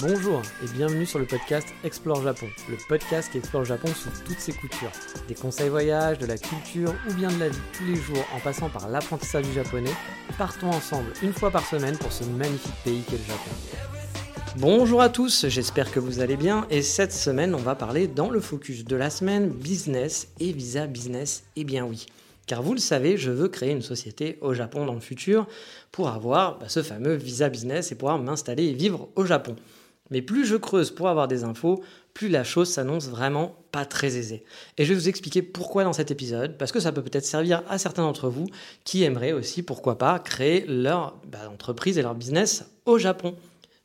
Bonjour et bienvenue sur le podcast Explore Japon, le podcast qui explore Japon sous toutes ses coutures. Des conseils voyage, de la culture ou bien de la vie tous les jours en passant par l'apprentissage du japonais, partons ensemble une fois par semaine pour ce magnifique pays qu'est le Japon. Bonjour à tous, j'espère que vous allez bien et cette semaine on va parler dans le focus de la semaine business et visa business. Eh bien oui. Car vous le savez, je veux créer une société au Japon dans le futur pour avoir bah, ce fameux visa business et pouvoir m'installer et vivre au Japon. Mais plus je creuse pour avoir des infos, plus la chose s'annonce vraiment pas très aisée. Et je vais vous expliquer pourquoi dans cet épisode, parce que ça peut peut-être servir à certains d'entre vous qui aimeraient aussi, pourquoi pas, créer leur bah, entreprise et leur business au Japon.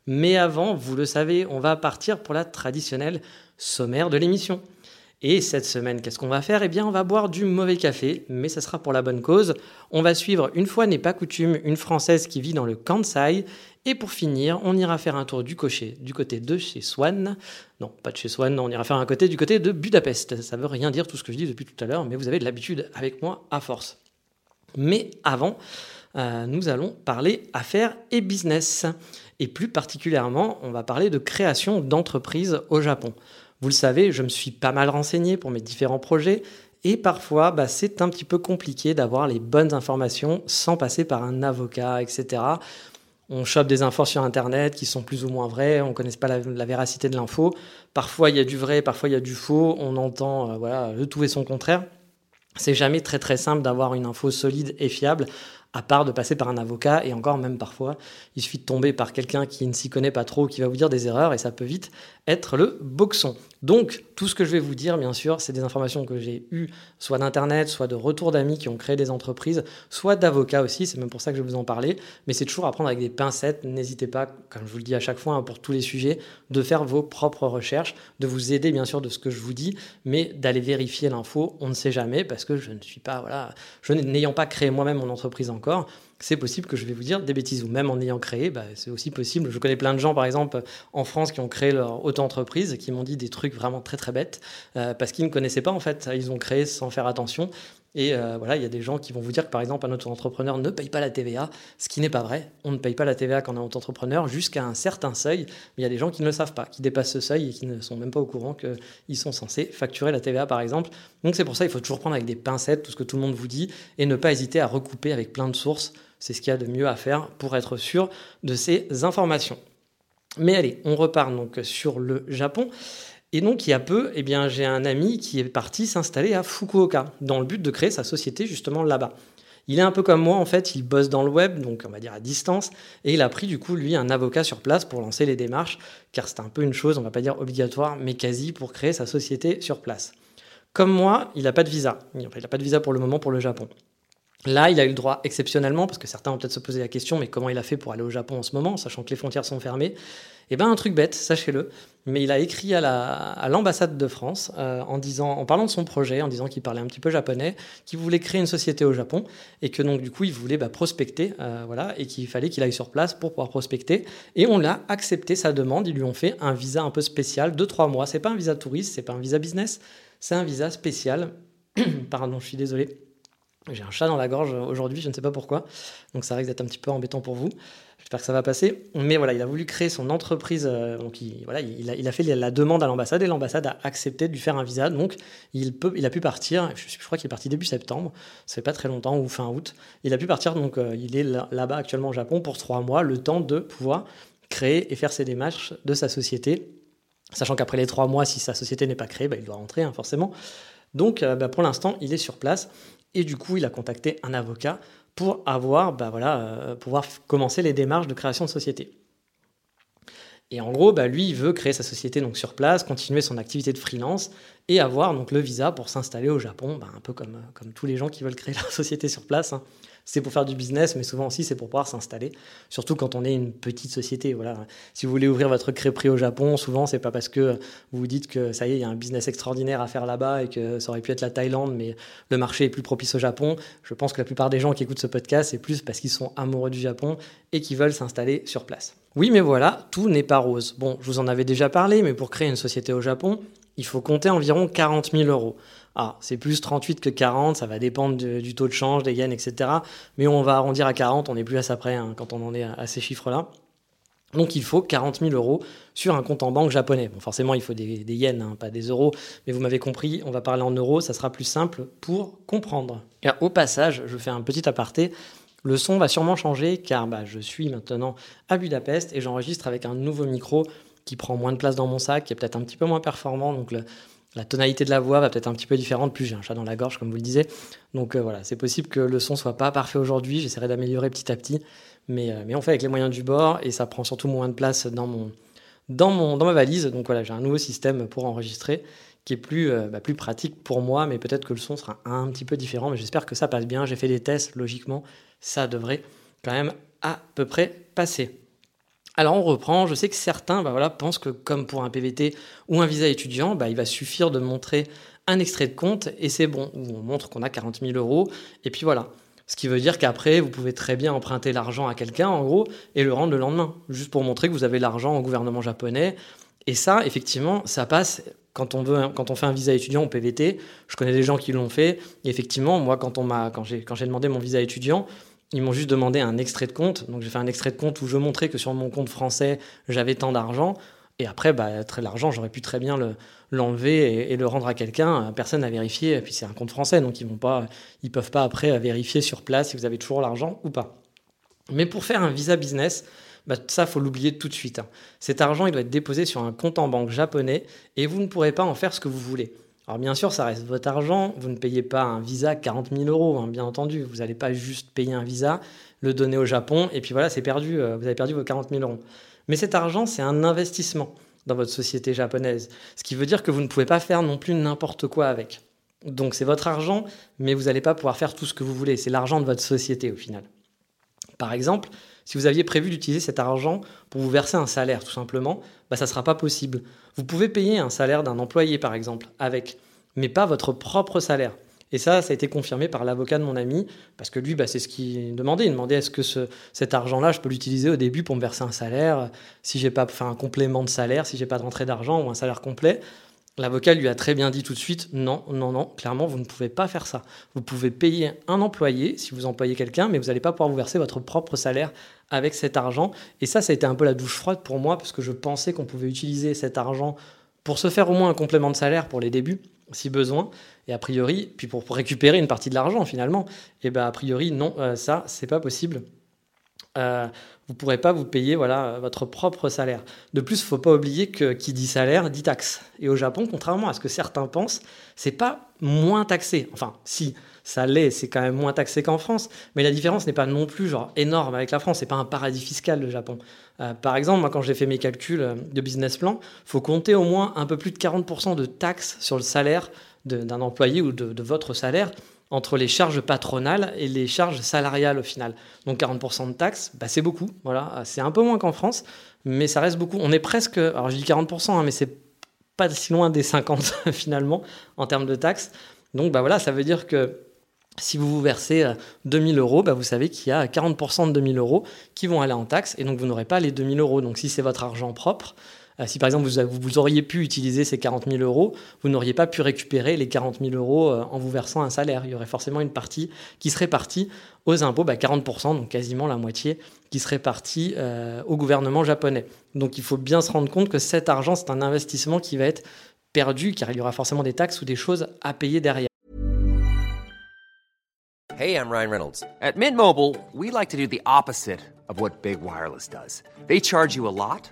Mais avant, vous le savez, on va partir pour la traditionnelle sommaire de l'émission. Et cette semaine, qu'est-ce qu'on va faire? Eh bien, on va boire du mauvais café, mais ça sera pour la bonne cause. On va suivre, une fois n'est pas coutume, une Française qui vit dans le Kansai. Et pour finir, on ira faire un tour du cocher du côté de chez Swan. Non, pas de chez Swan, on ira faire un côté du côté de Budapest. Ça veut rien dire tout ce que je dis depuis tout à l'heure, mais vous avez de l'habitude avec moi à force. Mais avant, euh, nous allons parler affaires et business. Et plus particulièrement, on va parler de création d'entreprises au Japon. Vous le savez, je me suis pas mal renseigné pour mes différents projets et parfois bah, c'est un petit peu compliqué d'avoir les bonnes informations sans passer par un avocat, etc. On chope des infos sur Internet qui sont plus ou moins vraies, on ne connaît pas la, véracité de l'info. Parfois il y a du vrai, parfois il y a du faux, on entend euh, voilà, le tout et son contraire. C'est jamais très très simple d'avoir une info solide et fiable à part de passer par un avocat, et encore même parfois, il suffit de tomber par quelqu'un qui ne s'y connaît pas trop, qui va vous dire des erreurs, et ça peut vite être le boxon. Donc, tout ce que je vais vous dire, bien sûr, c'est des informations que j'ai eues, soit d'Internet, soit de retours d'amis qui ont créé des entreprises, soit d'avocats aussi, c'est même pour ça que je vais vous en parler, mais c'est toujours à prendre avec des pincettes, n'hésitez pas, comme je vous le dis à chaque fois, hein, pour tous les sujets, de faire vos propres recherches, de vous aider, bien sûr, de ce que je vous dis, mais d'aller vérifier l'info, on ne sait jamais, parce que je ne suis pas, voilà, je n'ayant pas créé moi-même mon entreprise encore, c'est possible que je vais vous dire des bêtises, ou même en ayant créé, bah, c'est aussi possible. Je connais plein de gens, par exemple, en France, qui ont créé leur auto-entreprise, qui m'ont dit des trucs vraiment très très bêtes, euh, parce qu'ils ne connaissaient pas en fait, ils ont créé sans faire attention, et euh, voilà, il y a des gens qui vont vous dire que par exemple un auto-entrepreneur ne paye pas la TVA, ce qui n'est pas vrai. On ne paye pas la TVA quand on est auto-entrepreneur jusqu'à un certain seuil, mais il y a des gens qui ne le savent pas, qui dépassent ce seuil et qui ne sont même pas au courant qu'ils sont censés facturer la TVA par exemple. Donc c'est pour ça qu'il faut toujours prendre avec des pincettes tout ce que tout le monde vous dit et ne pas hésiter à recouper avec plein de sources. C'est ce qu'il y a de mieux à faire pour être sûr de ces informations. Mais allez, on repart donc sur le Japon. Et donc, il y a peu, eh bien, j'ai un ami qui est parti s'installer à Fukuoka, dans le but de créer sa société justement là-bas. Il est un peu comme moi, en fait, il bosse dans le web, donc on va dire à distance, et il a pris du coup, lui, un avocat sur place pour lancer les démarches, car c'est un peu une chose, on va pas dire obligatoire, mais quasi pour créer sa société sur place. Comme moi, il n'a pas de visa. il n'a pas de visa pour le moment pour le Japon. Là, il a eu le droit exceptionnellement, parce que certains vont peut-être se poser la question, mais comment il a fait pour aller au Japon en ce moment, sachant que les frontières sont fermées? Eh bien, un truc bête, sachez-le, mais il a écrit à l'ambassade de France euh, en, disant, en parlant de son projet, en disant qu'il parlait un petit peu japonais, qu'il voulait créer une société au Japon, et que donc du coup, il voulait bah, prospecter, euh, voilà, et qu'il fallait qu'il aille sur place pour pouvoir prospecter. Et on l'a accepté sa demande, ils lui ont fait un visa un peu spécial de trois mois. C'est pas un visa touriste, c'est pas un visa business, c'est un visa spécial. Pardon, je suis désolé j'ai un chat dans la gorge aujourd'hui, je ne sais pas pourquoi. Donc ça risque d'être un petit peu embêtant pour vous. J'espère que ça va passer. Mais voilà, il a voulu créer son entreprise. Euh, donc il, voilà, il a, fait la demande à l'ambassade et l'ambassade a accepté de lui faire un visa. Donc il, peut, il a pu partir. Je, je crois qu'il est parti début septembre. Ça fait pas très longtemps ou fin août. Il a pu partir. Donc euh, il est là-bas actuellement au Japon pour trois mois, le temps de pouvoir créer et faire ses démarches de sa société. Sachant qu'après les trois mois, si sa société n'est pas créée, bah, il doit rentrer hein, forcément. Donc euh, bah, pour l'instant, il est sur place. Et du coup, il a contacté un avocat pour avoir, bah voilà, euh, pouvoir commencer les démarches de création de société. Et en gros, bah, lui, il veut créer sa société donc sur place, continuer son activité de freelance et avoir donc le visa pour s'installer au Japon, bah, un peu comme, comme tous les gens qui veulent créer leur société sur place. Hein c'est pour faire du business, mais souvent aussi c'est pour pouvoir s'installer. Surtout quand on est une petite société. Voilà. Si vous voulez ouvrir votre crêperie au Japon, souvent c'est pas parce que vous vous dites que ça y est, il y a un business extraordinaire à faire là-bas et que ça aurait pu être la Thaïlande, mais le marché est plus propice au Japon. Je pense que la plupart des gens qui écoutent ce podcast, c'est plus parce qu'ils sont amoureux du Japon et qui veulent s'installer sur place. Oui, mais voilà, tout n'est pas rose. Bon, je vous en avais déjà parlé, mais pour créer une société au Japon, il faut compter environ 40 000 euros. Ah, c'est plus 38 que 40, ça va dépendre du taux de change, des yens, etc. Mais on va arrondir à 40, on n'est plus à ça près hein, quand on en est à, ces chiffres-là. Donc il faut 40 000 euros sur un compte en banque japonais. Bon, forcément, il faut des, yens, hein, pas des euros, mais vous m'avez compris, on va parler en euros, ça sera plus simple pour comprendre. Au passage, je fais un petit aparté. Le son va sûrement changer car bah, je suis maintenant à Budapest et j'enregistre avec un nouveau micro qui prend moins de place dans mon sac, qui est peut-être un petit peu moins performant. La tonalité de la voix va peut-être un petit peu différente. Plus j'ai un chat dans la gorge, comme vous le disiez. Donc euh, voilà, c'est possible que le son soit pas parfait aujourd'hui. J'essaierai d'améliorer petit à petit. Mais, euh, mais on fait avec les moyens du bord et ça prend surtout moins de place dans, mon, dans, mon, dans ma valise. Donc voilà, j'ai un nouveau système pour enregistrer qui est plus, euh, bah, plus pratique pour moi, mais peut-être que le son sera un petit peu différent. Mais j'espère que ça passe bien. J'ai fait des tests, logiquement, ça devrait quand même à peu près passer. Alors on reprend, je sais que certains bah voilà, pensent que comme pour un PVT ou un visa étudiant, bah, il va suffire de montrer un extrait de compte et c'est bon, où on montre qu'on a 40 000 euros, et puis voilà. Ce qui veut dire qu'après, vous pouvez très bien emprunter l'argent à quelqu'un, en gros, et le rendre le lendemain, juste pour montrer que vous avez l'argent au gouvernement japonais. Et ça, effectivement, ça passe quand on, veut, quand on fait un visa étudiant au PVT. Je connais des gens qui l'ont fait. Et effectivement, moi, quand, on quand j'ai demandé mon visa étudiant, ils m'ont juste demandé un extrait de compte. Donc j'ai fait un extrait de compte où je montrais que sur mon compte français, j'avais tant d'argent. Et après, bah, l'argent, j'aurais pu très bien l'enlever et, le rendre à quelqu'un. Personne n'a vérifié. Et puis c'est un compte français, donc ils ne peuvent pas après vérifier sur place si vous avez toujours l'argent ou pas. Mais pour faire un visa business, bah, ça, faut l'oublier tout de suite. Hein. Cet argent, il doit être déposé sur un compte en banque japonais et vous ne pourrez pas en faire ce que vous voulez. Alors bien sûr, ça reste votre argent, vous ne payez pas un visa 40 000 euros, hein, bien entendu, vous n'allez pas juste payer un visa, le donner au Japon, et puis voilà, c'est perdu, euh, vous avez perdu vos 40 000 euros. Mais cet argent, c'est un investissement dans votre société japonaise, ce qui veut dire que vous ne pouvez pas faire non plus n'importe quoi avec. Donc c'est votre argent, mais vous n'allez pas pouvoir faire tout ce que vous voulez, c'est l'argent de votre société au final. Par exemple, si vous aviez prévu d'utiliser cet argent pour vous verser un salaire, tout simplement, bah, ça ne sera pas possible. Vous pouvez payer un salaire d'un employé, par exemple, avec, mais pas votre propre salaire. Et ça, ça a été confirmé par l'avocat de mon ami, parce que lui, bah, c'est ce qu'il demandait. Il demandait est-ce que cet argent-là, je peux l'utiliser au début pour me verser un salaire, si j'ai pas fait un complément de salaire, si j'ai pas de rentrée d'argent ou un salaire complet. L'avocat lui a très bien dit tout de suite non, non, non, clairement, vous ne pouvez pas faire ça. Vous pouvez payer un employé si vous employez quelqu'un, mais vous n'allez pas pouvoir vous verser votre propre salaire avec cet argent. Et ça, ça a été un peu la douche froide pour moi, parce que je pensais qu'on pouvait utiliser cet argent pour se faire au moins un complément de salaire pour les débuts, si besoin. Et a priori, puis pour, récupérer une partie de l'argent finalement, et bien a priori, non, euh, ça, c'est pas possible. Euh, vous ne pourrez pas vous payer voilà, votre propre salaire. De plus, il ne faut pas oublier que qui dit salaire dit taxe. Et au Japon, contrairement à ce que certains pensent, c'est pas moins taxé. Enfin, si, ça l'est, c'est quand même moins taxé qu'en France, mais la différence n'est pas non plus genre énorme avec la France. C'est pas un paradis fiscal le Japon. Euh, par exemple, moi, quand j'ai fait mes calculs euh, de business plan, faut compter au moins un peu plus de 40% de taxes sur le salaire d'un employé ou de votre salaire entre les charges patronales et les charges salariales au final. Donc 40% de taxes, bah c'est beaucoup. Voilà, c'est un peu moins qu'en France, mais ça reste beaucoup. On est presque, alors je dis 40%, hein, mais c'est pas si loin des 50 finalement en termes de taxes. Donc bah voilà, ça veut dire que si vous vous versez 2000 euh, euros, bah vous savez qu'il y a 40% de 2000 euros qui vont aller en taxes et donc vous n'aurez pas les 2000 euros. Donc si c'est votre argent propre, si par exemple vous, vous, auriez pu utiliser ces 40 000 euros, vous n'auriez pas pu récupérer les 40 000 euros euh, en vous versant un salaire. Il y aurait forcément une partie qui serait partie aux impôts, 40%, bah, donc quasiment la moitié, qui serait partie euh, au gouvernement japonais. Donc il faut bien se rendre compte que cet argent, c'est un investissement qui va être perdu, car il y aura forcément des taxes ou des choses à payer derrière. Hey, I'm Ryan Reynolds. At Mint we like to do the opposite of what Big Wireless does. They charge you a lot.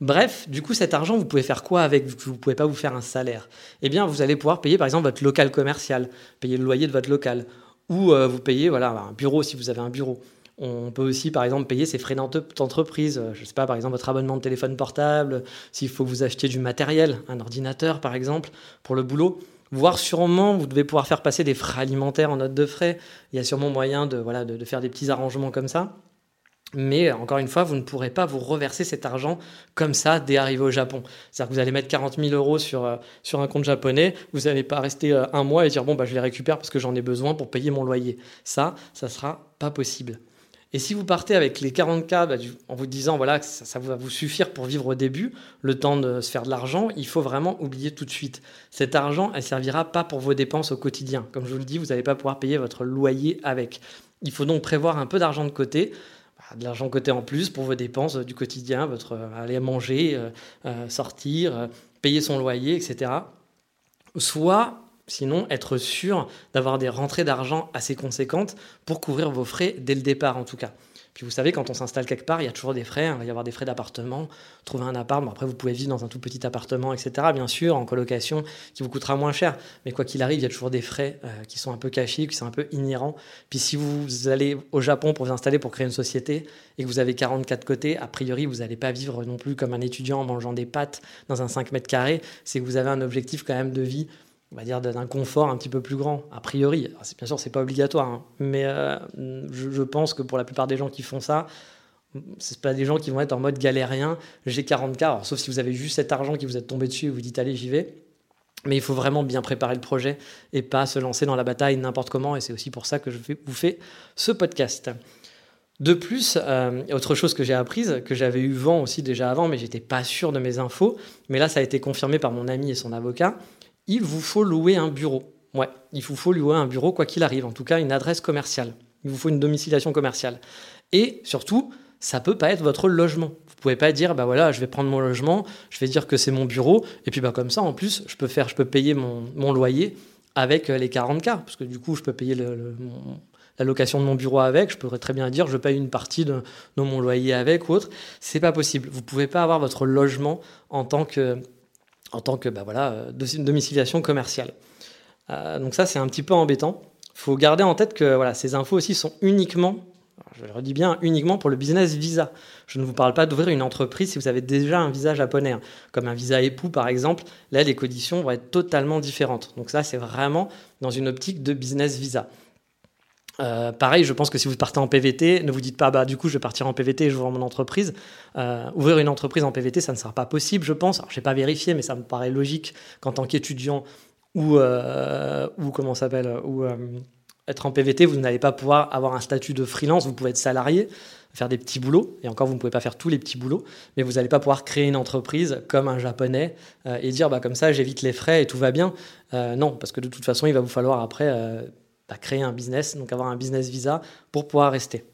Bref, du coup, cet argent, vous pouvez faire quoi avec Vous ne pouvez pas vous faire un salaire? Eh bien, vous allez pouvoir payer, par exemple, votre local commercial, payer le loyer de votre local, ou euh, vous payez voilà, un bureau si vous avez un bureau. On peut aussi, par exemple, payer ses frais d'entreprise. Je ne sais pas, par exemple, votre abonnement de téléphone portable, s'il faut vous achetiez du matériel, un ordinateur, par exemple, pour le boulot. Voire sûrement, vous devez pouvoir faire passer des frais alimentaires en note de frais. Il y a sûrement moyen de, voilà, de faire des petits arrangements comme ça. Mais encore une fois, vous ne pourrez pas vous reverser cet argent comme ça dès arriver au Japon. C'est-à-dire que vous allez mettre 40 000 euros sur, euh, sur un compte japonais, vous n'allez pas rester euh, un mois et dire bon, bah, je les récupère parce que j'en ai besoin pour payer mon loyer. Ça, ça sera pas possible. Et si vous partez avec les 40K bah, en vous disant voilà, ça, ça, va vous suffire pour vivre au début, le temps de se faire de l'argent, il faut vraiment oublier tout de suite. Cet argent, elle servira pas pour vos dépenses au quotidien. Comme je vous le dis, vous n'allez pas pouvoir payer votre loyer avec. Il faut donc prévoir un peu d'argent de côté de l'argent côté en plus pour vos dépenses du quotidien, votre euh, aller manger, euh, euh, sortir, payer son loyer, etc. Soit, sinon, être sûr d'avoir des rentrées d'argent assez conséquentes pour couvrir vos frais dès le départ en tout cas. Puis vous savez, quand on s'installe quelque part, il y a toujours des frais. Hein. Il va y avoir des frais d'appartement, trouver un appart. Bon, après, vous pouvez vivre dans un tout petit appartement, etc. Bien sûr, en colocation, qui vous coûtera moins cher. Mais quoi qu'il arrive, il y a toujours des frais euh, qui sont un peu cachés, qui sont un peu inhérents. Puis si vous allez au Japon pour vous installer, pour créer une société, et que vous avez 44 côtés, a priori, vous n'allez pas vivre non plus comme un étudiant en mangeant des pâtes dans un 5 mètres carrés. C'est que vous avez un objectif quand même de vie on va dire, d'un confort un petit peu plus grand, a priori. bien sûr, c'est pas obligatoire, hein. mais euh, je, pense que pour la plupart des gens qui font ça, c'est pas des gens qui vont être en mode galérien, j'ai 40K, sauf si vous avez juste cet argent qui vous est tombé dessus et vous dites allez, j'y vais. Mais il faut vraiment bien préparer le projet et pas se lancer dans la bataille n'importe comment, et c'est aussi pour ça que je vous fais ce podcast. De plus, euh, autre chose que j'ai apprise, que j'avais eu vent aussi déjà avant, mais j'étais pas sûr de mes infos, mais là ça a été confirmé par mon ami et son avocat, il vous faut louer un bureau. Ouais, il vous faut louer un bureau quoi qu'il arrive, en tout cas une adresse commerciale. Il vous faut une domiciliation commerciale. Et surtout, ça peut pas être votre logement. Vous pouvez pas dire bah voilà, je vais prendre mon logement, je vais dire que c'est mon bureau et puis bah comme ça en plus, je peux faire je peux payer mon, loyer avec euh, les 40 k parce que du coup, je peux payer la location de mon bureau avec, je pourrais très bien dire je paye une partie de, mon loyer avec ou autre. C'est pas possible. Vous pouvez pas avoir votre logement en tant que en tant que bah voilà, euh, domiciliation commerciale. Euh, donc ça, c'est un petit peu embêtant. Il faut garder en tête que voilà, ces infos aussi sont uniquement, je le redis bien, uniquement pour le business visa. Je ne vous parle pas d'ouvrir une entreprise si vous avez déjà un visa japonais, hein. comme un visa époux par exemple. Là, les conditions vont être totalement différentes. Donc ça, c'est vraiment dans une optique de business visa. Euh, pareil, je pense que si vous partez en PVT, ne vous dites pas, bah, du coup, je vais partir en PVT et je mon entreprise. Euh, ouvrir une entreprise en PVT, ça ne sera pas possible, je pense. Alors, je n'ai pas vérifié, mais ça me paraît logique qu'en tant qu'étudiant ou, euh, ou comment s'appelle, ou être en PVT, vous n'allez pas pouvoir avoir un statut de freelance. Vous pouvez être salarié, faire des petits boulots, et encore, vous ne pouvez pas faire tous les petits boulots, mais vous n'allez pas pouvoir créer une entreprise comme un japonais et dire, bah, comme ça, j'évite les frais et tout va bien. non, parce que de toute façon, il va vous falloir après créer un business, donc avoir un business visa pour pouvoir rester.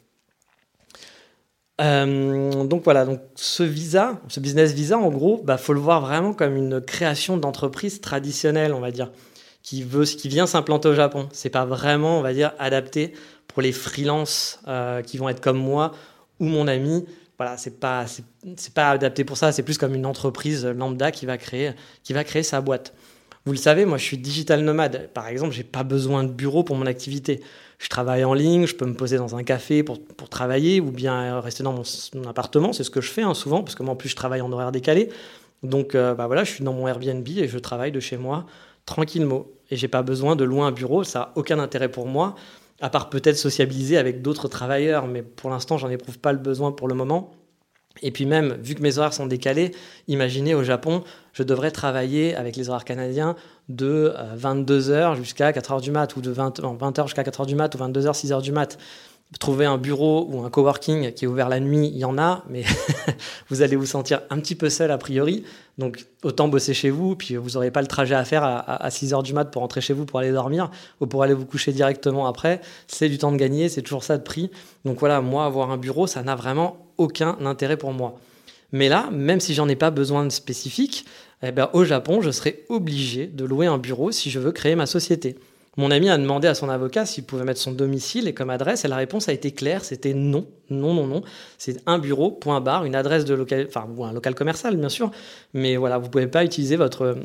Euh, donc voilà, donc ce visa, ce business visa, en gros, bah faut le voir vraiment comme une création d'entreprise traditionnelle, on va dire, qui veut, qui vient s'implanter au Japon. C'est pas vraiment, on va dire, adapté pour les freelances euh, qui vont être comme moi ou mon ami. Voilà, c'est pas, pas adapté pour ça. C'est plus comme une entreprise lambda qui va créer, qui va créer sa boîte. Vous le savez, moi je suis digital nomade. Par exemple, j'ai pas besoin de bureau pour mon activité. Je travaille en ligne, je peux me poser dans un café pour, pour travailler ou bien rester dans mon, appartement. C'est ce que je fais hein, souvent parce que moi en plus je travaille en horaire décalé. Donc euh, bah voilà, je suis dans mon Airbnb et je travaille de chez moi tranquillement. Et j'ai pas besoin de louer un bureau, ça n'a aucun intérêt pour moi, à part peut-être sociabiliser avec d'autres travailleurs. Mais pour l'instant, j'en éprouve pas le besoin pour le moment. Et puis même, vu que mes horaires sont décalés, imaginez au Japon, je devrais travailler avec les horaires canadiens de 22h euh, jusqu'à 4h du mat, ou de 20, h jusqu'à 4h du mat, ou 22h, 6h du mat. Trouver un bureau ou un coworking qui est ouvert la nuit, il y en a, mais vous allez vous sentir un petit peu seul a priori. Donc autant bosser chez vous, puis vous n'aurez pas le trajet à faire à, 6h du mat pour rentrer chez vous pour aller dormir, ou pour aller vous coucher directement après. C'est du temps de gagner, c'est toujours ça de prix. Donc voilà, moi, avoir un bureau, ça n'a vraiment aucun intérêt pour moi. Mais là, même si j'en ai pas besoin de spécifique, eh ben, au Japon, je serai obligé de louer un bureau si je veux créer ma société. Mon ami a demandé à son avocat s'il pouvait mettre son domicile et comme adresse, et la réponse a été claire, c'était non, non, non, non. C'est un bureau, point barre, une adresse de local, enfin, un local commercial, bien sûr, mais voilà, vous pouvez pas utiliser votre,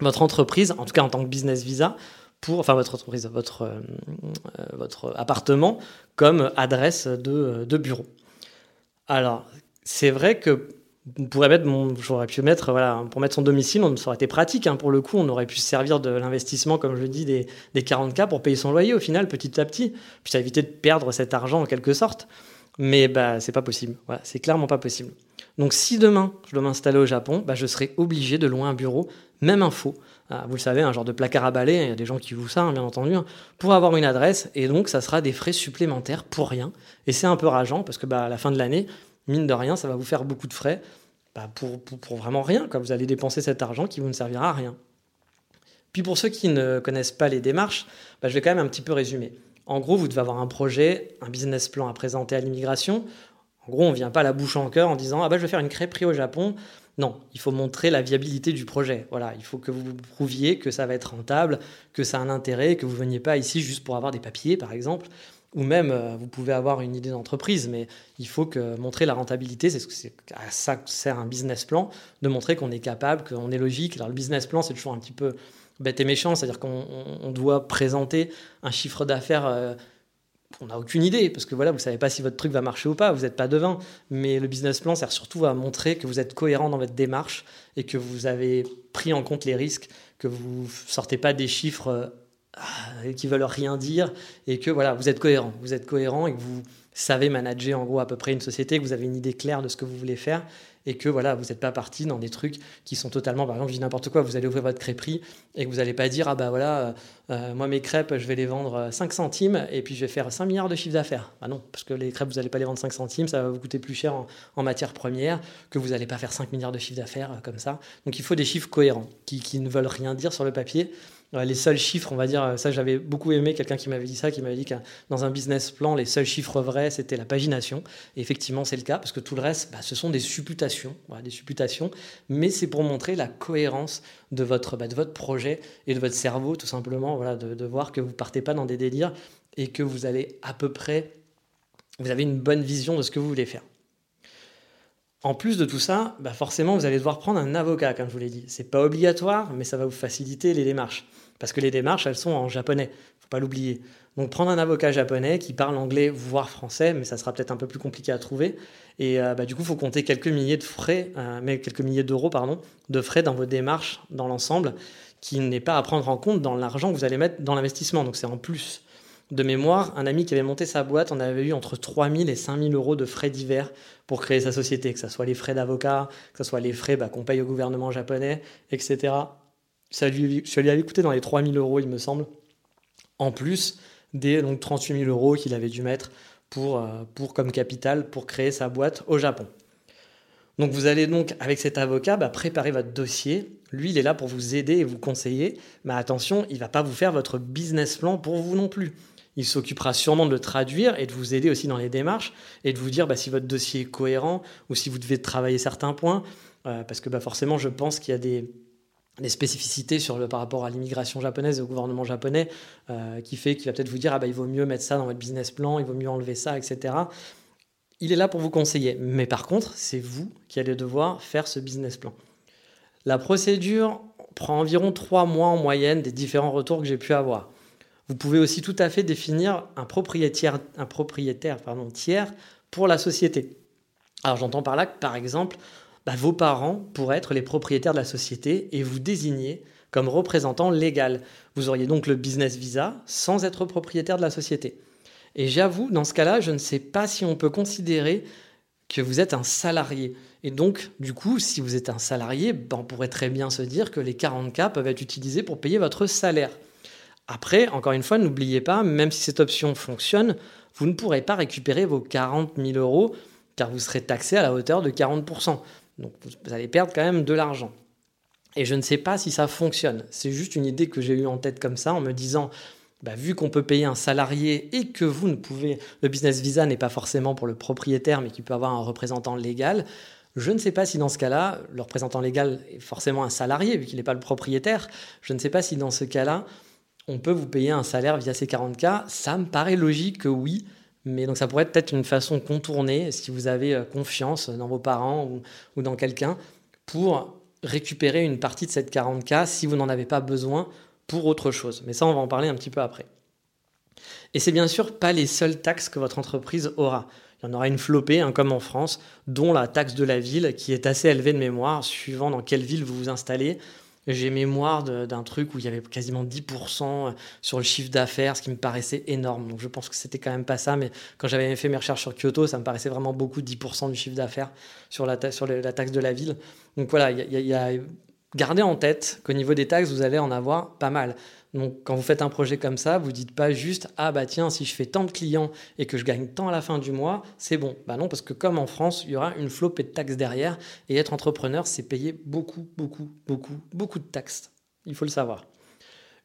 entreprise, en tout cas en tant que business visa, pour, enfin votre entreprise, votre, euh, votre appartement comme adresse de, de bureau. Alors, c'est vrai que on pourrait mettre, j'aurais pu mettre, voilà, pour mettre son domicile, ça aurait été pratique. Hein, pour le coup, on aurait pu se servir de l'investissement, comme je dis, des, 40K pour payer son loyer au final, petit à petit. Puis ça éviter de perdre cet argent en quelque sorte. Mais bah, c'est pas possible. Voilà, c'est clairement pas possible. Donc si demain je dois m'installer au Japon, bah, je serai obligé de louer un bureau, même info. Ah, vous le savez, un genre de placard à balai, il y a des gens qui louent ça, hein, bien entendu, hein, pour avoir une adresse. Et donc ça sera des frais supplémentaires pour rien. Et c'est un peu rageant parce que bah, à la fin de l'année, mine de rien, ça va vous faire beaucoup de frais bah, pour, vraiment rien. Vous allez dépenser cet argent qui vous ne servira à rien. Puis pour ceux qui ne connaissent pas les démarches, bah, je vais quand même un petit peu résumer. En gros, vous devez avoir un projet, un business plan à présenter à l'immigration. En gros, on ne vient pas la bouche en cœur en disant ah bah je vais faire une crêperie au Japon. Non, il faut montrer la viabilité du projet. Voilà, il faut que vous prouviez que ça va être rentable, que ça a un intérêt, que vous ne veniez pas ici juste pour avoir des papiers, par exemple. Ou même, euh, vous pouvez avoir une idée d'entreprise, mais il faut que montrer la rentabilité, c'est ce à ça que sert un business plan, de montrer qu'on est capable, qu'on est logique. Alors le business plan, c'est toujours un petit peu bête et méchant, c'est-à-dire qu'on doit présenter un chiffre d'affaires euh, on n'a aucune idée, parce que voilà, vous ne savez pas si votre truc va marcher ou pas, vous n'êtes pas devin. Mais le business plan sert surtout à montrer que vous êtes cohérent dans votre démarche et que vous avez pris en compte les risques, que vous ne sortez pas des chiffres euh, qui veulent rien dire et que voilà, vous êtes cohérent. Vous êtes cohérent et que vous savez manager en gros à peu près une société, que vous avez une idée claire de ce que vous voulez faire et que voilà, vous n'êtes pas parti dans des trucs qui sont totalement, par exemple, je dis n'importe quoi, vous allez ouvrir votre crêperie et que vous n'allez pas dire, ah bah voilà, euh, euh, moi mes crêpes, je vais les vendre 5 centimes et puis je vais faire 5 milliards de chiffre d'affaires. Ah non, parce que les crêpes, vous n'allez pas les vendre 5 centimes, ça va vous coûter plus cher en, matière première, que vous n'allez pas faire 5 milliards de chiffre d'affaires euh, comme ça. Donc il faut des chiffres cohérents qui ne veulent rien dire sur le papier les seuls chiffres, on va dire, ça j'avais beaucoup aimé quelqu'un qui m'avait dit ça, qui m'avait dit que dans un business plan, les seuls chiffres vrais, c'était la pagination. Et effectivement, c'est le cas, parce que tout le reste, bah, ce sont des supputations, des supputations, mais c'est pour montrer la cohérence de votre, bah, de votre projet et de votre cerveau, tout simplement, voilà, de, de voir que vous partez pas dans des délires et que vous allez à peu près, vous avez une bonne vision de ce que vous voulez faire. En plus de tout ça, bah forcément, vous allez devoir prendre un avocat, comme je vous l'ai dit. C'est pas obligatoire, mais ça va vous faciliter les démarches. Parce que les démarches, elles sont en japonais, faut pas l'oublier. Donc prendre un avocat japonais qui parle anglais, voire français, mais ça sera peut-être un peu plus compliqué à trouver. Et euh, bah, du coup, il faut compter quelques milliers de frais, euh, mais quelques milliers d'euros, pardon, de frais dans vos démarches dans l'ensemble, qui n'est pas à prendre en compte dans l'argent que vous allez mettre dans l'investissement. Donc c'est en plus de mémoire, un ami qui avait monté sa boîte, on avait eu entre 3 000 et 5 000 euros de frais divers pour créer sa société, que ce soit les frais d'avocat, que ce soit les frais bah, qu'on paye au gouvernement japonais, etc. Ça lui, lui avait coûté dans les 3 000 euros, il me semble, en plus des donc, 38 000 euros qu'il avait dû mettre pour, euh, pour, comme capital pour créer sa boîte au Japon. Donc vous allez donc, avec cet avocat, bah, préparer votre dossier. Lui, il est là pour vous aider et vous conseiller. Mais attention, il ne va pas vous faire votre business plan pour vous non plus. Il s'occupera sûrement de le traduire et de vous aider aussi dans les démarches et de vous dire bah, si votre dossier est cohérent ou si vous devez travailler certains points. Euh, parce que bah, forcément, je pense qu'il y a des, spécificités sur le, par rapport à l'immigration japonaise et au gouvernement japonais euh, qui fait qu'il va peut-être vous dire ah bah, il vaut mieux mettre ça dans votre business plan, il vaut mieux enlever ça, etc. Il est là pour vous conseiller. Mais par contre, c'est vous qui allez devoir faire ce business plan. La procédure prend environ trois mois en moyenne des différents retours que j'ai pu avoir. Vous pouvez aussi tout à fait définir un propriétaire, un propriétaire pardon, tiers pour la société. Alors j'entends par là que par exemple, bah, vos parents pourraient être les propriétaires de la société et vous désigner comme représentant légal. Vous auriez donc le business visa sans être propriétaire de la société. Et j'avoue, dans ce cas-là, je ne sais pas si on peut considérer que vous êtes un salarié. Et donc, du coup, si vous êtes un salarié, ben, on pourrait très bien se dire que les 40K peuvent être utilisés pour payer votre salaire. Après, encore une fois, n'oubliez pas, même si cette option fonctionne, vous ne pourrez pas récupérer vos 40 000 euros car vous serez taxé à la hauteur de 40%. Donc vous allez perdre quand même de l'argent. Et je ne sais pas si ça fonctionne. C'est juste une idée que j'ai eue en tête comme ça en me disant, bah, vu qu'on peut payer un salarié et que vous ne pouvez, le business visa n'est pas forcément pour le propriétaire mais qui peut avoir un représentant légal, je ne sais pas si dans ce cas-là, le représentant légal est forcément un salarié vu qu'il n'est pas le propriétaire. Je ne sais pas si dans ce cas-là, on peut vous payer un salaire via ces 40K. Ça me paraît logique que oui, mais donc ça pourrait être peut-être une façon contournée si vous avez euh, confiance dans vos parents ou, dans quelqu'un pour récupérer une partie de cette 40K si vous n'en avez pas besoin pour autre chose. Mais ça, on va en parler un petit peu après. Et c'est bien sûr pas les seules taxes que votre entreprise aura. Il y en aura une flopée, hein, comme en France, dont la taxe de la ville, qui est assez élevée de mémoire, suivant dans quelle ville vous vous installez. J'ai mémoire d'un truc où il y avait quasiment 10% sur le chiffre d'affaires, ce qui me paraissait énorme. Donc je pense que c'était quand même pas ça, mais quand j'avais fait mes recherches sur Kyoto, ça me paraissait vraiment beaucoup 10% du chiffre d'affaires sur, la, sur la taxe de la ville. Donc voilà, il y, a, gardez en tête qu'au niveau des taxes, vous allez en avoir pas mal. Donc quand vous faites un projet comme ça, vous dites pas juste ah bah tiens si je fais tant de clients et que je gagne tant à la fin du mois, c'est bon. Bah non parce que comme en France, il y aura une flopée de taxes derrière et être entrepreneur, c'est payer beaucoup beaucoup beaucoup beaucoup de taxes. Il faut le savoir.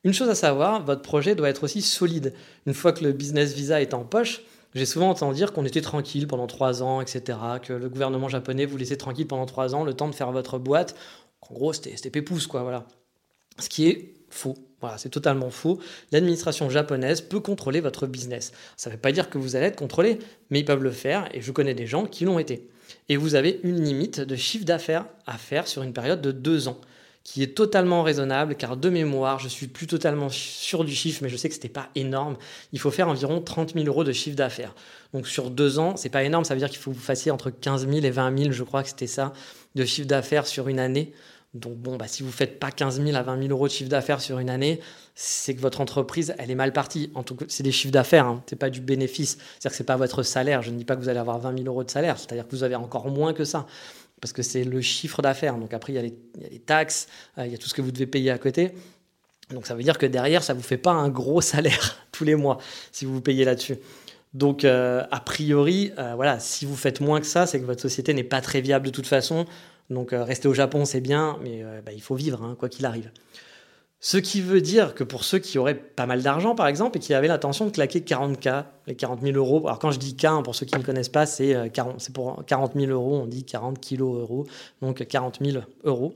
Une chose à savoir, votre projet doit être aussi solide. Une fois que le business visa est en poche, j'ai souvent entendu dire qu'on était tranquille pendant trois ans, etc. Que le gouvernement japonais vous laissait tranquille pendant trois ans, le temps de faire votre boîte. En gros, c'était pépouze, quoi, voilà. Ce qui est faux. Voilà, c'est totalement faux. L'administration japonaise peut contrôler votre business. Ça ne veut pas dire que vous allez être contrôlé, mais ils peuvent le faire et je connais des gens qui l'ont été. Et vous avez une limite de chiffre d'affaires à faire sur une période de deux ans, qui est totalement raisonnable car de mémoire, je suis plus totalement sûr du chiffre, mais je sais que ce n'était pas énorme. Il faut faire environ 30 000 euros de chiffre d'affaires. Donc sur deux ans, c'est pas énorme, ça veut dire qu'il faut que vous fassiez entre 15 000 et 20 000, je crois que c'était ça, de chiffre d'affaires sur une année. Donc bon, bah, si vous ne faites pas 15 000 à 20 000 euros de chiffre d'affaires sur une année, c'est que votre entreprise, elle est mal partie. En tout cas, c'est des chiffres d'affaires, hein, ce n'est pas du bénéfice. C'est-à-dire que ce n'est pas votre salaire. Je ne dis pas que vous allez avoir 20 000 euros de salaire, c'est-à-dire que vous avez encore moins que ça. Parce que c'est le chiffre d'affaires. Donc après, il y, a les, taxes, euh, il y a tout ce que vous devez payer à côté. Donc ça veut dire que derrière, ça ne vous fait pas un gros salaire tous les mois si vous vous payez là-dessus. Donc, euh, a priori, euh, voilà, si vous faites moins que ça, c'est que votre société n'est pas très viable de toute façon. Donc euh, rester au Japon, c'est bien, mais euh, bah, il faut vivre, hein, quoi qu'il arrive. Ce qui veut dire que pour ceux qui auraient pas mal d'argent, par exemple, et qui avaient l'intention de claquer 40K, les 40 000 euros, alors quand je dis K, hein, pour ceux qui ne connaissent pas, c'est euh, pour 40 000 euros, on dit 40 kilos euros, donc 40 000 euros.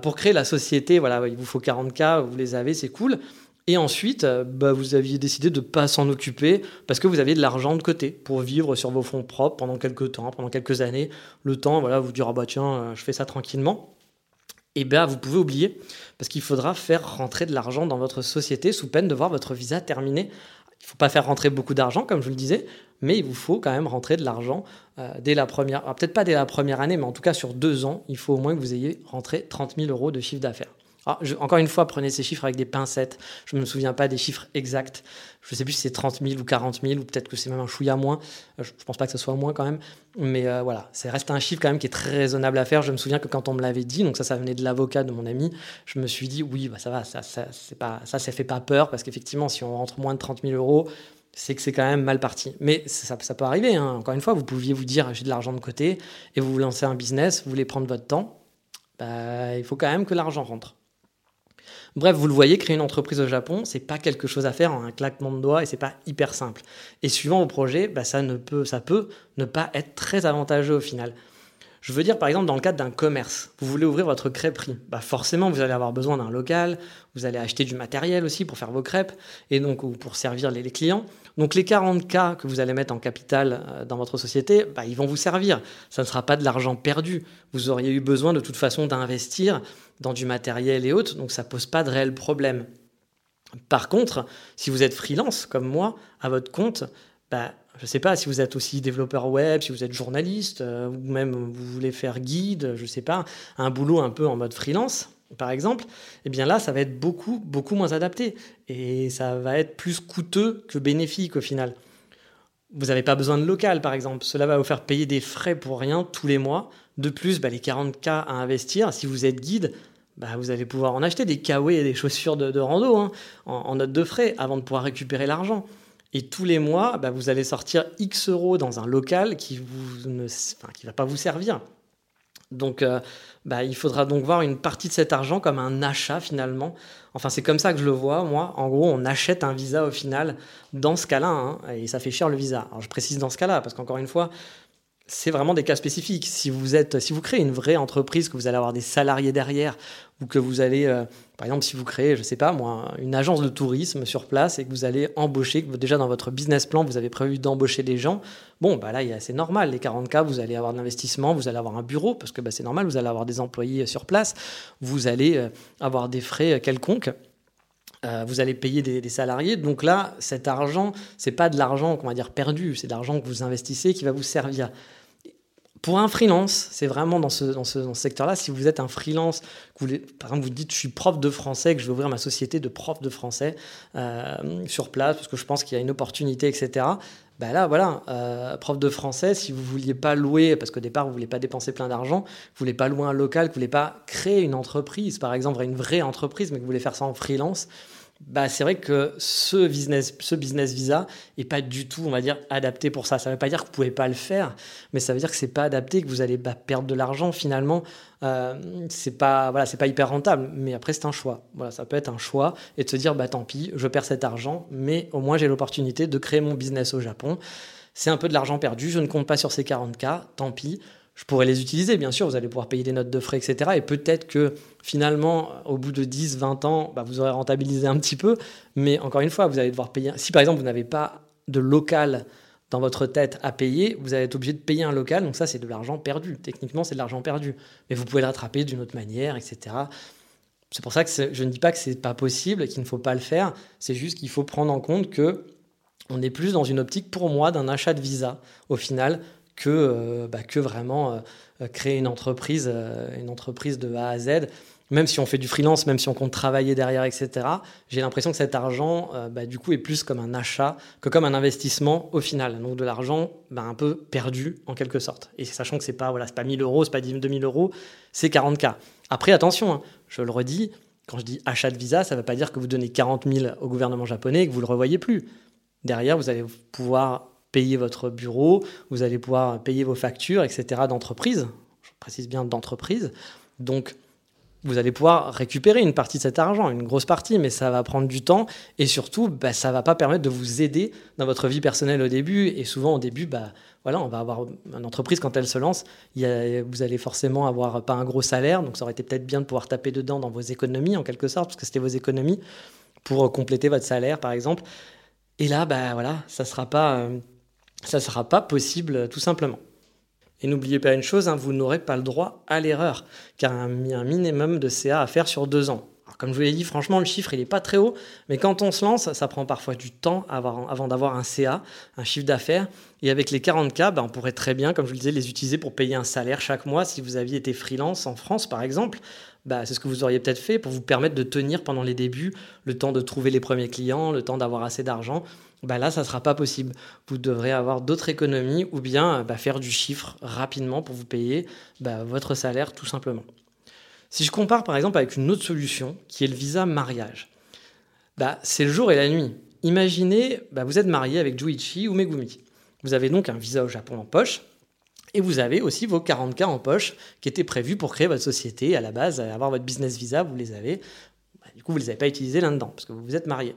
pour créer la société, voilà, il vous faut 40K, vous les avez, c'est cool. Et ensuite, euh, bah, vous aviez décidé de ne pas s'en occuper parce que vous aviez de l'argent de côté pour vivre sur vos fonds propres pendant quelques temps, pendant quelques années. Le temps, voilà, vous dire, ah bah tiens, euh, je fais ça tranquillement. Et eh bien, vous pouvez oublier parce qu'il faudra faire rentrer de l'argent dans votre société sous peine de voir votre visa terminé. Il ne faut pas faire rentrer beaucoup d'argent, comme je le disais, mais il vous faut quand même rentrer de l'argent euh, dès la première, peut-être pas dès la première année, mais en tout cas sur deux ans, il faut au moins que vous ayez rentré 30 000 euros de chiffre d'affaires. Ah, encore une fois, prenez ces chiffres avec des pincettes. Je ne me souviens pas des chiffres exacts. Je ne sais plus si c'est 30 000 ou 40 000, ou peut-être que c'est même un chouïa moins. Euh, je ne pense pas que ce soit moins quand même. Mais euh, voilà, ça reste un chiffre quand même qui est très raisonnable à faire. Je me souviens que quand on me l'avait dit, donc ça, ça venait de l'avocat de mon ami, je me suis dit, oui, bah, ça va, ça, ça, pas, ça, ça fait pas peur, parce qu'effectivement, si on rentre moins de 30 000 euros, c'est que c'est quand même mal parti. Mais ça, peut arriver. Hein. Encore une fois, vous pouviez vous dire, j'ai de l'argent de côté, et vous vous lancez un business, vous voulez prendre votre temps. Bah, il faut quand même que l'argent rentre. Bref, vous le voyez, créer une entreprise au Japon, c'est pas quelque chose à faire en un claquement de doigts et c'est pas hyper simple. Et suivant vos projets, bah, ça, ne peut, ça peut ne pas être très avantageux au final. Je veux dire, par exemple, dans le cadre d'un commerce, vous voulez ouvrir votre crêperie. Bah forcément, vous allez avoir besoin d'un local, vous allez acheter du matériel aussi pour faire vos crêpes, et donc pour servir les, clients. Donc les 40K que vous allez mettre en capital euh, dans votre société, bah, ils vont vous servir. Ça ne sera pas de l'argent perdu. Vous auriez eu besoin de toute façon d'investir dans du matériel et autres, donc ça pose pas de réel problème. Par contre, si vous êtes freelance comme moi, à votre compte, bah, je ne sais pas si vous êtes aussi développeur web, si vous êtes journaliste, euh, ou même vous voulez faire guide, je ne sais pas, un boulot un peu en mode freelance, par exemple, eh bien là, ça va être beaucoup, beaucoup moins adapté. Et ça va être plus coûteux que bénéfique au final. Vous n'avez pas besoin de local, par exemple. Cela va vous faire payer des frais pour rien tous les mois. De plus, bah, les 40K à investir, si vous êtes guide, bah, vous allez pouvoir en acheter des KW et des chaussures de, rando hein, en, note de frais avant de pouvoir récupérer l'argent. Et tous les mois, bah, vous allez sortir X euros dans un local qui ne qui va pas vous servir. Donc, euh, bah, il faudra donc voir une partie de cet argent comme un achat finalement. Enfin, c'est comme ça que je le vois, moi. En gros, on achète un visa au final dans ce cas-là, hein, et ça fait cher le visa. Alors, je précise dans ce cas-là, parce qu'encore une fois, c'est vraiment des cas spécifiques. Si vous, êtes, si vous créez une vraie entreprise, que vous allez avoir des salariés derrière, ou que vous allez, euh, par exemple, si vous créez, je ne sais pas moi, une agence de tourisme sur place et que vous allez embaucher, que déjà dans votre business plan, vous avez prévu d'embaucher des gens, bon, bah là, c'est normal. Les 40K, vous allez avoir de l'investissement, vous allez avoir un bureau, parce que bah, c'est normal, vous allez avoir des employés sur place, vous allez euh, avoir des frais quelconques. Euh, vous allez payer des, salariés. Donc là, cet argent, c'est pas de l'argent qu'on va dire perdu, c'est de l'argent que vous investissez qui va vous servir pour un freelance, c'est vraiment dans ce, secteur-là. Si vous êtes un freelance, vous par exemple, vous dites je suis prof de français, que je vais ouvrir ma société de prof de français euh, sur place, parce que je pense qu'il y a une opportunité, etc. Ben là, voilà, euh, prof de français, si vous vouliez pas louer, parce qu'au départ, vous ne voulez pas dépenser plein d'argent, vous voulez pas louer un local, vous ne voulez pas créer une entreprise, par exemple, une vraie entreprise, mais que vous voulez faire ça en freelance, bah, c'est vrai que ce business, ce business visa est pas du tout, on va dire, adapté pour ça. Ça ne veut pas dire que vous pouvez pas le faire, mais ça veut dire que c'est pas adapté, que vous allez bah, perdre de l'argent finalement. Euh, c'est pas, voilà, c'est pas hyper rentable. Mais après, c'est un choix. Voilà, ça peut être un choix et de se dire, bah tant pis, je perds cet argent, mais au moins j'ai l'opportunité de créer mon business au Japon. C'est un peu de l'argent perdu. Je ne compte pas sur ces 40K. Tant pis je pourrais les utiliser, bien sûr, vous allez pouvoir payer des notes de frais, etc. Et peut-être que finalement, au bout de 10, 20 ans, bah, vous aurez rentabilisé un petit peu. Mais encore une fois, vous allez devoir payer. Si par exemple, vous n'avez pas de local dans votre tête à payer, vous allez être obligé de payer un local. Donc ça, c'est de l'argent perdu. Techniquement, c'est de l'argent perdu. Mais vous pouvez le rattraper d'une autre manière, etc. C'est pour ça que je ne dis pas que c'est pas possible, qu'il ne faut pas le faire. C'est juste qu'il faut prendre en compte que on est plus dans une optique, pour moi, d'un achat de visa, au final, que, euh, bah, que vraiment euh, euh, créer une entreprise, une entreprise de A à Z. Même si on fait du freelance, même si on compte travailler derrière, etc., j'ai l'impression que cet argent, bah, du coup, est plus comme un achat que comme un investissement au final. Donc de l'argent bah, un peu perdu en quelque sorte. Et sachant que c'est pas, voilà, pas 1000 euros, c'est pas 2000 euros, c'est 40K. Après, attention, hein, je le redis, quand je dis achat de visa, ça ne veut pas dire que vous donnez 40 000 au gouvernement japonais et que vous le revoyez plus. Derrière, vous allez pouvoir payer votre bureau, vous allez pouvoir payer vos factures, etc. d'entreprise. Je précise bien d'entreprise. Donc, vous allez pouvoir récupérer une partie de cet argent, une grosse partie, mais ça va prendre du temps et surtout, bah, ça va pas permettre de vous aider dans votre vie personnelle au début. Et souvent, au début, bah, voilà, on va avoir une entreprise quand elle se lance, vous allez forcément avoir pas un gros salaire, donc ça aurait été peut-être bien de pouvoir taper dedans dans vos économies en quelque sorte, parce que c'était vos économies pour compléter votre salaire, par exemple. Et là, bah voilà, ça sera pas euh, ça ne sera pas possible tout simplement. Et n'oubliez pas une chose, hein, vous n'aurez pas le droit à l'erreur, car il un minimum de CA à faire sur deux ans. comme je vous l'ai dit, franchement, le chiffre, il n'est pas très haut, mais quand on se lance, ça prend parfois du temps avant d'avoir un CA, un chiffre d'affaires. Et avec les 40K, bah, on pourrait très bien, comme je vous le disais, les utiliser pour payer un salaire chaque mois. Si vous aviez été freelance en France, par exemple, bah, c'est ce que vous auriez peut-être fait pour vous permettre de tenir pendant les débuts, le temps de trouver les premiers clients, le temps d'avoir assez d'argent bah là, ça ne sera pas possible. Vous devrez avoir d'autres économies ou bien bah, faire du chiffre rapidement pour vous payer bah, votre salaire tout simplement. Si je compare par exemple avec une autre solution qui est le visa mariage, bah, c'est le jour et la nuit. Imaginez, bah, vous êtes marié avec Juichi ou Megumi. Vous avez donc un visa au Japon en poche et vous avez aussi vos 40K en poche qui étaient prévus pour créer votre société à la base, avoir votre business visa, vous les avez. du coup, vous ne les avez pas utilisés là-dedans parce que vous vous êtes marié.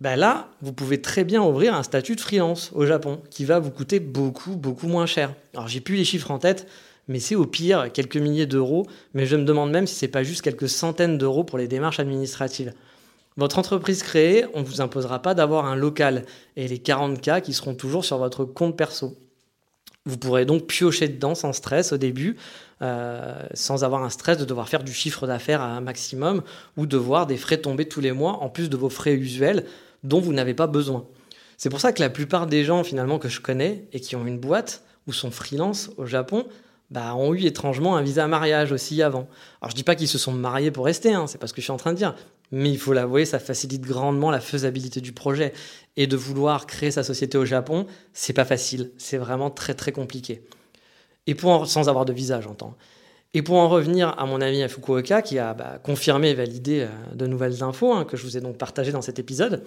ben là, vous pouvez très bien ouvrir un statut de freelance au Japon qui va vous coûter beaucoup, beaucoup moins cher. Alors, j'ai plus les chiffres en tête, mais c'est au pire quelques milliers d'euros. Mais je me demande même si c'est pas juste quelques centaines d'euros pour les démarches administratives. Votre entreprise créée, on ne vous imposera pas d'avoir un local et les 40K qui seront toujours sur votre compte perso. Vous pourrez donc piocher dedans sans stress au début, euh, sans avoir un stress de devoir faire du chiffre d'affaires à un maximum ou de voir des frais tomber tous les mois en plus de vos frais usuels dont vous n'avez pas besoin. C'est pour ça que la plupart des gens finalement que je connais et qui ont une boîte ou sont freelance au Japon, bah, ont eu étrangement un visa mariage aussi avant. Alors je dis pas qu'ils se sont mariés pour rester, hein, c'est pas ce que je suis en train de dire, Mais il faut l'avouer, ça facilite grandement la faisabilité du projet. Et de vouloir créer sa société au Japon, c'est pas facile. C'est vraiment très très compliqué. Et pour sans avoir de visa, j'entends. Et pour en revenir à mon ami à Fukuoka, qui a bah, confirmé et validé euh, de nouvelles infos hein, que je vous ai donc partagées dans cet épisode,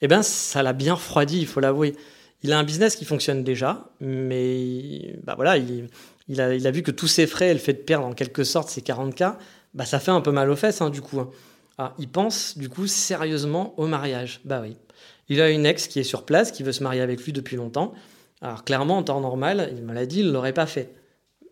eh ben ça l'a bien refroidi, il faut l'avouer. Il a un business qui fonctionne déjà, mais bah voilà, il, a, vu que tous ses frais, le fait de perdre en quelque sorte ses 40K, bah ça fait un peu mal aux fesses hein, du coup. Hein. Alors, il pense du coup sérieusement au mariage. Bah oui. Il a une ex qui est sur place, qui veut se marier avec lui depuis longtemps. Alors clairement, en temps normal, il me l'a dit, il l'aurait pas fait.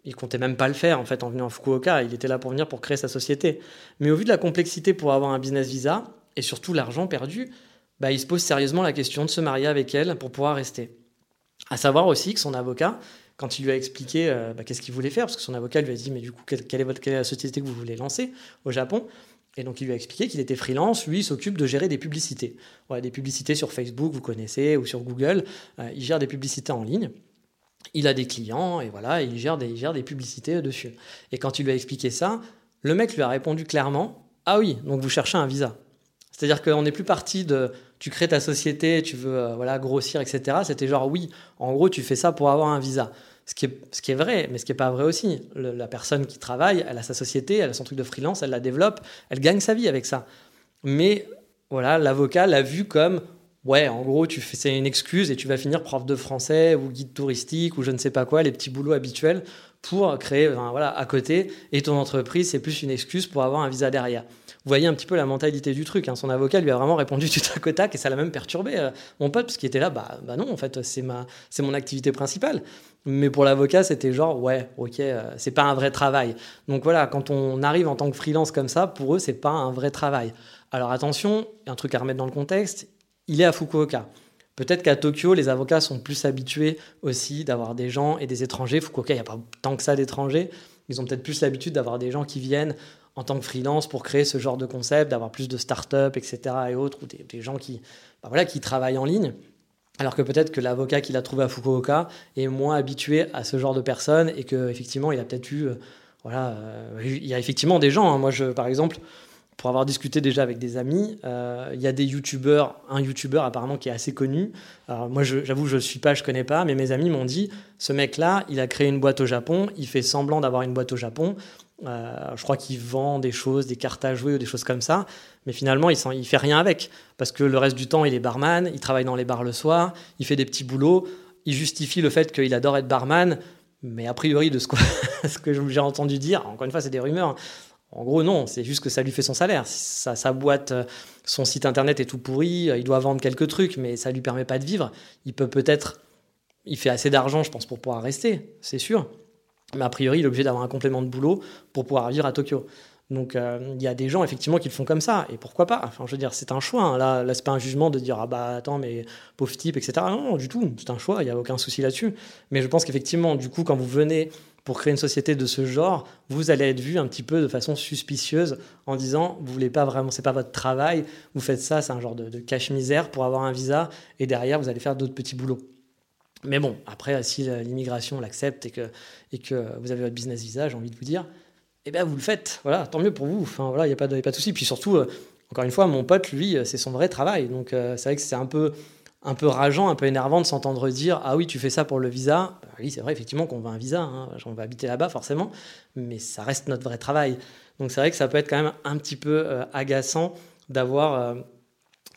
Il comptait même pas le faire en fait en venant à Fukuoka. Il était là pour venir pour créer sa société. Mais au vu de la complexité pour avoir un business visa et surtout l'argent perdu, bah, il se pose sérieusement la question de se marier avec elle pour pouvoir rester. À savoir aussi que son avocat, quand il lui a expliqué euh, bah, qu'est-ce qu'il voulait faire, parce que son avocat lui a dit mais du coup quelle, est votre, la société que vous voulez lancer au Japon, et donc il lui a expliqué qu'il était freelance, lui il s'occupe de gérer des publicités. des publicités sur Facebook, vous connaissez, ou sur Google, euh, il gère des publicités en ligne il a des clients et voilà, il gère des, des publicités dessus. Et quand il lui a expliqué ça, le mec lui a répondu clairement Ah oui, donc vous cherchez un visa. C'est-à-dire qu'on n'est plus parti de tu crées ta société, tu veux euh, voilà, grossir, etc. C'était genre oui, en gros, tu fais ça pour avoir un visa. Ce qui est, ce qui est vrai, mais ce qui n'est pas vrai aussi. la personne qui travaille, elle a sa société, elle a son truc de freelance, elle la développe, elle gagne sa vie avec ça. Mais voilà, l'avocat l'a vu comme ouais, en gros, tu fais, c'est une excuse et tu vas finir prof de français ou guide touristique ou je ne sais pas quoi, les petits boulots habituels pour créer, voilà, à côté. Et ton entreprise, c'est plus une excuse pour avoir un visa derrière. Vous voyez un petit peu la mentalité du truc. Hein. Son avocat lui a vraiment répondu du tac au tac et ça l'a même perturbé, euh, mon pote, parce qu'il était là, bah, bah non, en fait, c'est ma, c'est mon activité principale. Mais pour l'avocat, c'était genre, ouais, ok, euh, c'est pas un vrai travail. Donc voilà, quand on arrive en tant que freelance comme ça, pour eux, c'est pas un vrai travail. Alors attention, un truc à remettre dans le contexte, il est à Fukuoka. Peut-être qu'à Tokyo, les avocats sont plus habitués aussi d'avoir des gens et des étrangers. Fukuoka, il n'y a pas tant que ça d'étrangers. Ils ont peut-être plus l'habitude d'avoir des gens qui viennent en tant que freelance pour créer ce genre de concept, d'avoir plus de start-up, etc. et autres, ou des, gens qui, bah voilà, qui travaillent en ligne. Alors que peut-être que l'avocat qu'il a trouvé à Fukuoka est moins habitué à ce genre de personnes et qu'effectivement, il a peut-être eu. Euh, voilà, euh, il y a effectivement des gens. Hein. Moi, je, par exemple, pour avoir discuté déjà avec des amis, euh, il y a des youtubeurs, un youtubeur apparemment qui est assez connu. Alors moi, j'avoue, je ne suis pas, je connais pas, mais mes amis m'ont dit, ce mec-là, il a créé une boîte au Japon, il fait semblant d'avoir une boîte au Japon. Euh, je crois qu'il vend des choses, des cartes à jouer ou des choses comme ça, mais finalement, il ne fait rien avec, parce que le reste du temps, il est barman, il travaille dans les bars le soir, il fait des petits boulots, il justifie le fait qu'il adore être barman, mais a priori, de ce que, ce que j'ai entendu dire, encore une fois, c'est des rumeurs, en gros, non, c'est juste que ça lui fait son salaire. Sa, sa boîte, euh, son site internet est tout pourri, euh, il doit vendre quelques trucs, mais ça lui permet pas de vivre. Il peut peut-être. Il fait assez d'argent, je pense, pour pouvoir rester, c'est sûr. Mais a priori, il est obligé d'avoir un complément de boulot pour pouvoir vivre à Tokyo. Donc euh, il y a des gens effectivement qui le font comme ça, et pourquoi pas? Enfin, je veux dire, c'est un choix. Hein. Là, là c'est pas un jugement de dire ah bah attends mais pauvre type, etc. Non, non du tout. C'est un choix. Il y a aucun souci là-dessus. Mais je pense qu'effectivement, du coup, quand vous venez pour créer une société de ce genre, vous allez être vu un petit peu de façon suspicieuse en disant vous voulez pas vraiment, c'est pas votre travail, vous faites ça, c'est un genre de, cache-misère pour avoir un visa et derrière vous allez faire d'autres petits boulots. Mais bon, après, si l'immigration l'accepte et que, et que vous avez votre business visa, j'ai envie de vous dire, eh bien vous le faites, voilà, tant mieux pour vous, enfin voilà, il n'y a pas de, pas de souci. Puis surtout, euh, encore une fois, mon pote, lui, c'est son vrai travail, donc euh, c'est vrai que c'est un peu un peu rageant, un peu énervant de s'entendre dire Ah oui, tu fais ça pour le visa. Bah oui, c'est vrai, effectivement, qu'on veut un visa. Hein. On va habiter là-bas, forcément. Mais ça reste notre vrai travail. Donc c'est vrai que ça peut être quand même un petit peu euh, agaçant d'avoir euh,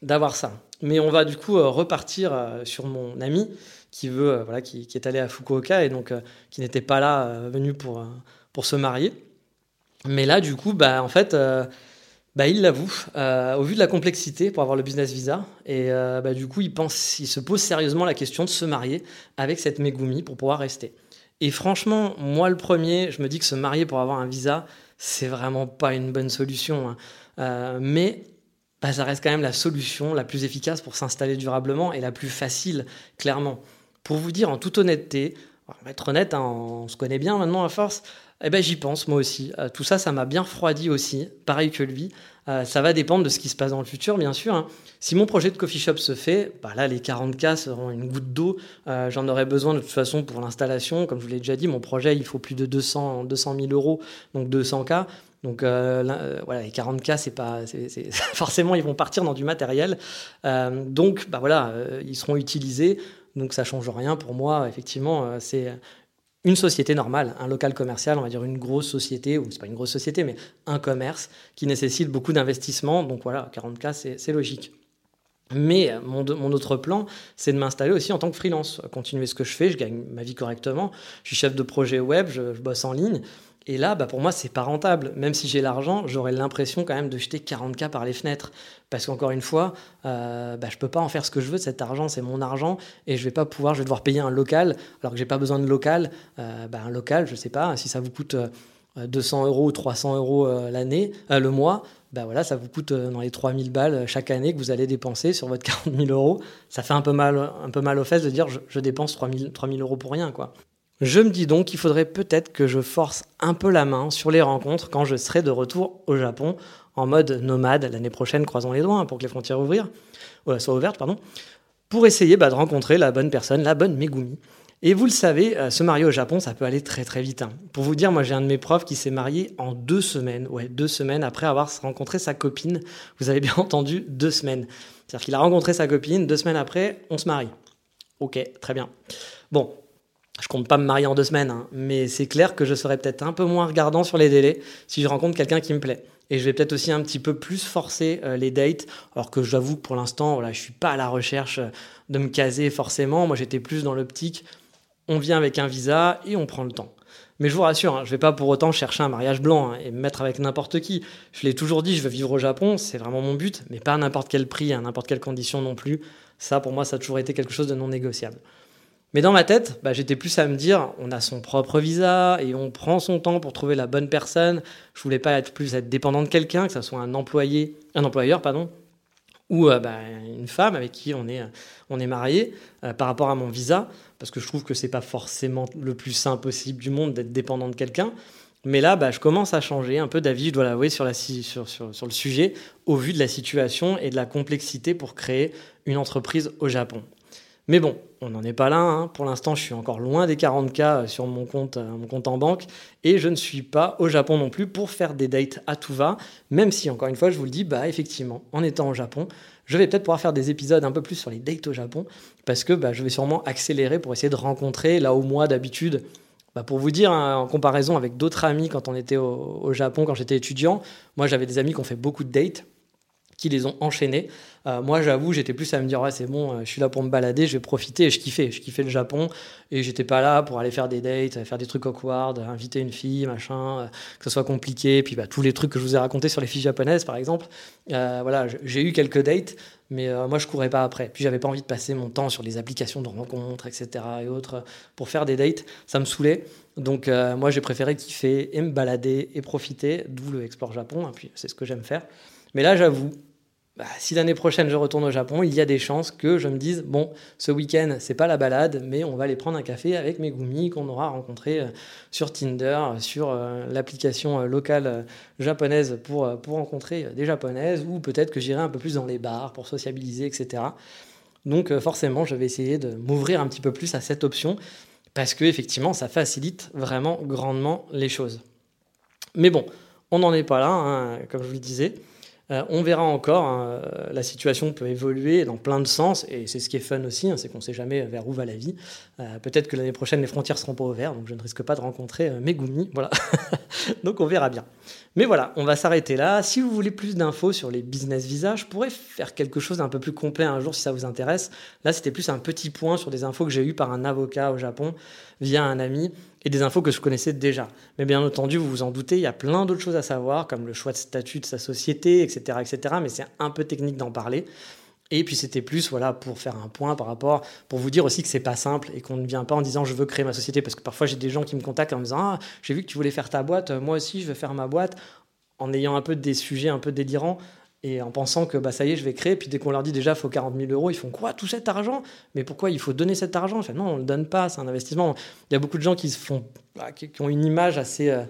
d'avoir ça. Mais on va du coup euh, repartir sur mon ami qui veut, voilà, qui, est allé à Fukuoka et donc qui n'était pas là, venu pour, pour se marier. Mais là, du coup, bah, en fait bah, il l'avoue, euh, au vu de la complexité pour avoir le business visa. Et euh, bah, du coup, il, pense, il se pose sérieusement la question de se marier avec cette Megumi pour pouvoir rester. Et franchement, moi le premier, je me dis que se marier pour avoir un visa, c'est vraiment pas une bonne solution. Hein. Euh, mais bah, ça reste quand même la solution la plus efficace pour s'installer durablement et la plus facile, clairement. Pour vous dire en toute honnêteté, on va être honnête, hein, on se connaît bien maintenant à force, eh ben, j'y pense moi aussi. Euh, tout ça, ça m'a bien refroidi aussi, pareil que lui. Euh, ça va dépendre de ce qui se passe dans le futur, bien sûr. Hein. Si mon projet de coffee shop se fait, bah là, les 40K seront une goutte d'eau. Euh, j'en aurai besoin de toute façon pour l'installation. Comme je vous l'ai déjà dit, mon projet, il faut plus de 200, 200 000 euros, donc 200K. Donc voilà, les 40K, c'est pas, forcément, ils vont partir dans du matériel. donc, bah voilà, ils seront utilisés. Donc ça change rien pour moi. Effectivement, c'est une société normale, un local commercial, on va dire une grosse société, ou c'est pas une grosse société, mais un commerce qui nécessite beaucoup d'investissement. Donc voilà, 40K, c'est logique. Mais mon, mon, autre plan, c'est de m'installer aussi en tant que freelance, continuer ce que je fais, je gagne ma vie correctement, je suis chef de projet web, je bosse en ligne, et là, bah, pour moi, c'est pas rentable. Même si j'ai l'argent, j'aurais l'impression quand même de jeter 40K par les fenêtres. Parce qu'encore une fois, euh, bah, je peux pas en faire ce que je veux de cet argent, c'est mon argent, et je vais pas pouvoir, je vais devoir payer un local, alors que j'ai pas besoin de local. Euh, bah, un local, je sais pas, si ça vous coûte 200 euh, euros ou 300 euros euh, l'année, le mois, bah voilà, ça vous coûte dans les 3000 balles chaque année que vous allez dépenser sur votre 40 000 euros. Ça fait un peu mal, un peu mal aux fesses de dire je, je dépense 3000, 3000 euros pour rien, quoi. Je me dis donc qu'il faudrait peut-être que je force un peu la main sur les rencontres quand je serai de retour au Japon en mode nomade l'année prochaine, croisons les doigts hein, pour que les frontières ouvrir, euh, soient ouvertes, pardon, pour essayer bah, de rencontrer la bonne personne, la bonne Megumi. Et vous le savez, euh, se marier au Japon, ça peut aller très très vite. Hein. Pour vous dire, moi j'ai un de mes profs qui s'est marié en deux semaines, ouais, deux semaines après avoir rencontré sa copine. Vous avez bien entendu, deux semaines. C'est-à-dire qu'il a rencontré sa copine, deux semaines après, on se marie. Ok, très bien. Bon, je compte pas me marier en deux semaines, hein, mais c'est clair que je serai peut-être un peu moins regardant sur les délais si je rencontre quelqu'un qui me plaît. Et je vais peut-être aussi un petit peu plus forcer euh, les dates, alors que j'avoue que pour l'instant, voilà, je suis pas à la recherche euh, de me caser forcément. Moi, j'étais plus dans l'optique, on vient avec un visa et on prend le temps. Mais je vous rassure, hein, je vais pas pour autant chercher un mariage blanc hein, et me mettre avec n'importe qui. Je l'ai toujours dit, je veux vivre au Japon, c'est vraiment mon but, mais pas à n'importe quel prix, à n'importe quelle condition non plus. Ça, pour moi, ça a toujours été quelque chose de non négociable. Mais dans ma tête, bah, j'étais plus à me dire, on a son propre visa et on prend son temps pour trouver la bonne personne. Je voulais pas être plus être dépendant de quelqu'un, que ce soit un employé, un employeur, pardon, ou euh, bah, une femme avec qui on est, est marié euh, par rapport à mon visa, parce que je trouve que c'est pas forcément le plus sain possible du monde d'être dépendant de quelqu'un. Mais là, bah, je commence à changer un peu d'avis, je dois l'avouer, sur le sujet, au vu de la situation et de la complexité pour créer une entreprise au Japon. Mais bon, on n'en est pas là. Hein. Pour l'instant, je suis encore loin des 40K sur mon compte, euh, mon compte en banque. Et je ne suis pas au Japon non plus pour faire des dates à tout va. Même si, encore une fois, je vous le dis, bah effectivement, en étant au Japon, je vais peut-être pouvoir faire des épisodes un peu plus sur les dates au Japon. Parce que bah, je vais sûrement accélérer pour essayer de rencontrer, là où moi, d'habitude, bah, pour vous dire, hein, en comparaison avec d'autres amis quand on était au Japon, quand j'étais étudiant, moi j'avais des amis qui ont fait beaucoup de dates qui les ont enchaînés. Euh, moi, j'avoue, j'étais plus à me dire, ouais, c'est bon, euh, je suis là pour me balader, je vais profiter. Et je kiffais, je kiffais le Japon. Et j'étais pas là pour aller faire des dates, faire des trucs awkward, inviter une fille, machin, euh, que ce soit compliqué. Puis bah, tous les trucs que je vous ai racontés sur les filles japonaises, par exemple. voilà, j'ai eu quelques dates, mais moi, je courais pas après. Puis j'avais pas envie de passer mon temps sur les applications de rencontres, etc. et autres pour faire des dates. Ça me saoulait. Donc, moi, j'ai préféré kiffer et me balader et profiter, d'où le Explore Japon. Et puis, c'est ce que j'aime faire. Mais là, j'avoue, bah, si l'année prochaine je retourne au Japon, il y a des chances que je me dise bon, ce week-end c'est pas la balade, mais on va aller prendre un café avec mes goumis qu'on aura rencontrés euh, sur Tinder, sur euh, l'application euh, locale japonaise pour, pour rencontrer des japonaises, ou peut-être que j'irai un peu plus dans les bars pour sociabiliser, etc. Donc forcément, je vais essayer de m'ouvrir un petit peu plus à cette option parce que effectivement, ça facilite vraiment grandement les choses. Mais bon, on n'en est pas là, hein, comme je vous le disais. Euh, on verra encore, hein, euh, la situation peut évoluer dans plein de sens, et c'est ce qui est fun aussi, hein, c'est qu'on ne sait jamais vers où va la vie. Euh, peut-être que l'année prochaine, les frontières seront pas ouvertes, donc je ne risque pas de rencontrer Megumi, voilà. donc on verra bien. Mais voilà, on va s'arrêter là. Si vous voulez plus d'infos sur les business visas, je pourrais faire quelque chose d'un peu plus complet un jour si ça vous intéresse. Là, c'était plus un petit point sur des infos que j'ai eues par un avocat au Japon via un ami et des infos que je connaissais déjà. Mais bien entendu, vous vous en doutez, il y a plein d'autres choses à savoir, comme le choix de statut de sa société, etc. etc. mais c'est un peu technique d'en parler. Et puis c'était plus voilà pour faire un point par rapport pour vous dire aussi que c'est pas simple et qu'on ne vient pas en disant je veux créer ma société parce que parfois j'ai des gens qui me contactent en me disant ah j'ai vu que tu voulais faire ta boîte moi aussi je veux faire ma boîte en ayant un peu des sujets un peu délirants et en pensant que bah, ça y est, je vais créer. Puis dès qu'on leur dit déjà, faut 40 000 euros, ils font quoi Tout cet argent? Mais pourquoi il faut donner cet argent? Enfin, Non, on le donne pas, c'est un investissement. Il y a beaucoup de gens qui, se font, bah, qui, ont une image assez, euh,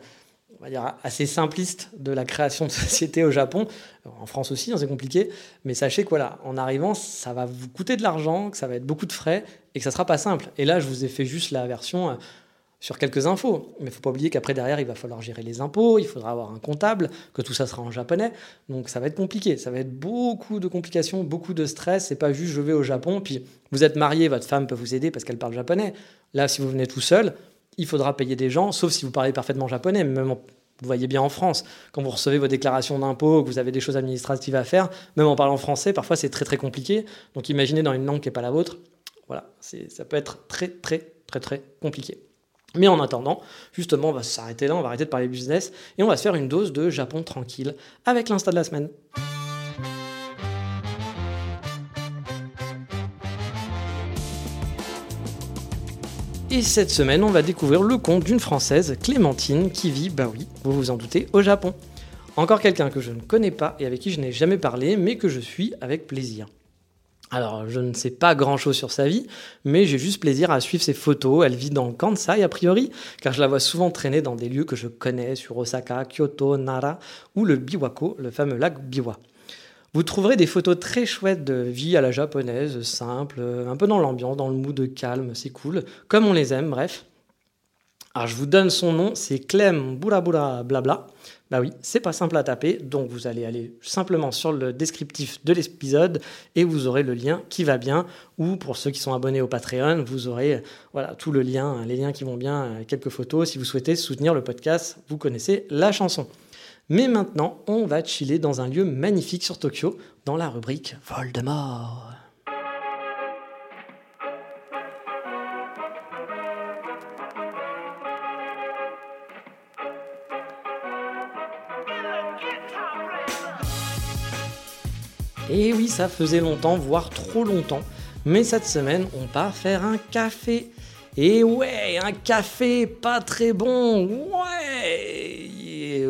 on va dire, assez simpliste de la création de société au Japon. En France aussi, hein, c'est compliqué. Mais sachez que voilà, en arrivant, ça va vous coûter de l'argent, que ça va être beaucoup de frais et que ça sera pas simple. Et là, je vous ai fait juste la version. Euh, sur quelques infos. Mais il faut pas oublier qu'après, derrière, il va falloir gérer les impôts, il faudra avoir un comptable, que tout ça sera en japonais. Donc ça va être compliqué. Ça va être beaucoup de complications, beaucoup de stress. C'est pas juste je vais au Japon, puis vous êtes marié, votre femme peut vous aider parce qu'elle parle japonais. Là, si vous venez tout seul, il faudra payer des gens, sauf si vous parlez parfaitement japonais. Mais même vous voyez bien en France, quand vous recevez vos déclarations d'impôts, que vous avez des choses administratives à faire, même en parlant français, parfois c'est très très compliqué. Donc imaginez dans une langue qui n'est pas la vôtre, voilà, ça peut être très très très très compliqué. Mais en attendant, justement, on va s'arrêter là, on va arrêter de parler business et on va se faire une dose de Japon tranquille avec l'insta de la semaine. Et cette semaine, on va découvrir le compte d'une Française, Clémentine, qui vit, bah oui, vous vous en doutez, au Japon. Encore quelqu'un que je ne connais pas et avec qui je n'ai jamais parlé, mais que je suis avec plaisir. Alors, je ne sais pas grand-chose sur sa vie, mais j'ai juste plaisir à suivre ses photos. Elle vit dans Kansai, a priori, car je la vois souvent traîner dans des lieux que je connais, sur Osaka, Kyoto, Nara ou le Biwako, le fameux lac Biwa. Vous trouverez des photos très chouettes de vie à la japonaise, simple, un peu dans l'ambiance, dans le mood calme, c'est cool, comme on les aime, bref. Alors je vous donne son nom, c'est Clem Boula Blabla. Bah oui, c'est pas simple à taper, donc vous allez aller simplement sur le descriptif de l'épisode et vous aurez le lien qui va bien. Ou pour ceux qui sont abonnés au Patreon, vous aurez voilà tout le lien, les liens qui vont bien, quelques photos. Si vous souhaitez soutenir le podcast, vous connaissez la chanson. Mais maintenant, on va chiller dans un lieu magnifique sur Tokyo, dans la rubrique Voldemort. Et oui, ça faisait longtemps, voire trop longtemps. Mais cette semaine, on part faire un café. Et ouais, un café pas très bon. Ouais.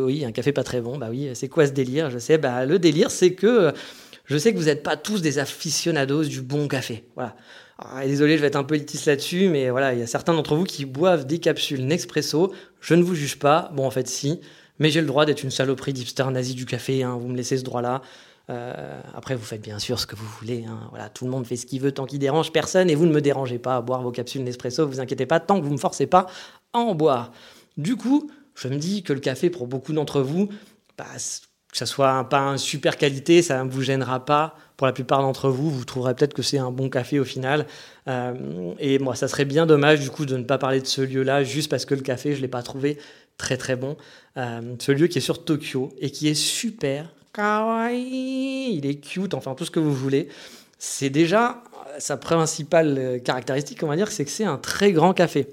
Oui, un café pas très bon. Bah oui, c'est quoi ce délire Je sais. Bah le délire, c'est que je sais que vous n'êtes pas tous des aficionados du bon café. Voilà. Ah, désolé, je vais être un peu élitiste là-dessus, mais voilà, il y a certains d'entre vous qui boivent des capsules Nespresso. Je ne vous juge pas. Bon, en fait, si. Mais j'ai le droit d'être une saloperie d'hipster nazi du café. Hein. Vous me laissez ce droit-là. Euh, après, vous faites bien sûr ce que vous voulez. Hein. Voilà, tout le monde fait ce qu'il veut tant qu'il dérange personne et vous ne me dérangez pas à boire vos capsules Nespresso. Vous inquiétez pas, tant que vous me forcez pas à en boire. Du coup, je me dis que le café, pour beaucoup d'entre vous, bah, que ça soit pas une super qualité, ça ne vous gênera pas. Pour la plupart d'entre vous, vous trouverez peut-être que c'est un bon café au final. Euh, et moi, ça serait bien dommage du coup de ne pas parler de ce lieu-là juste parce que le café, je l'ai pas trouvé très très bon. Euh, ce lieu qui est sur Tokyo et qui est super kawaii, il est cute, enfin tout ce que vous voulez. C'est déjà sa principale euh, caractéristique, on va dire, c'est que c'est un très grand café.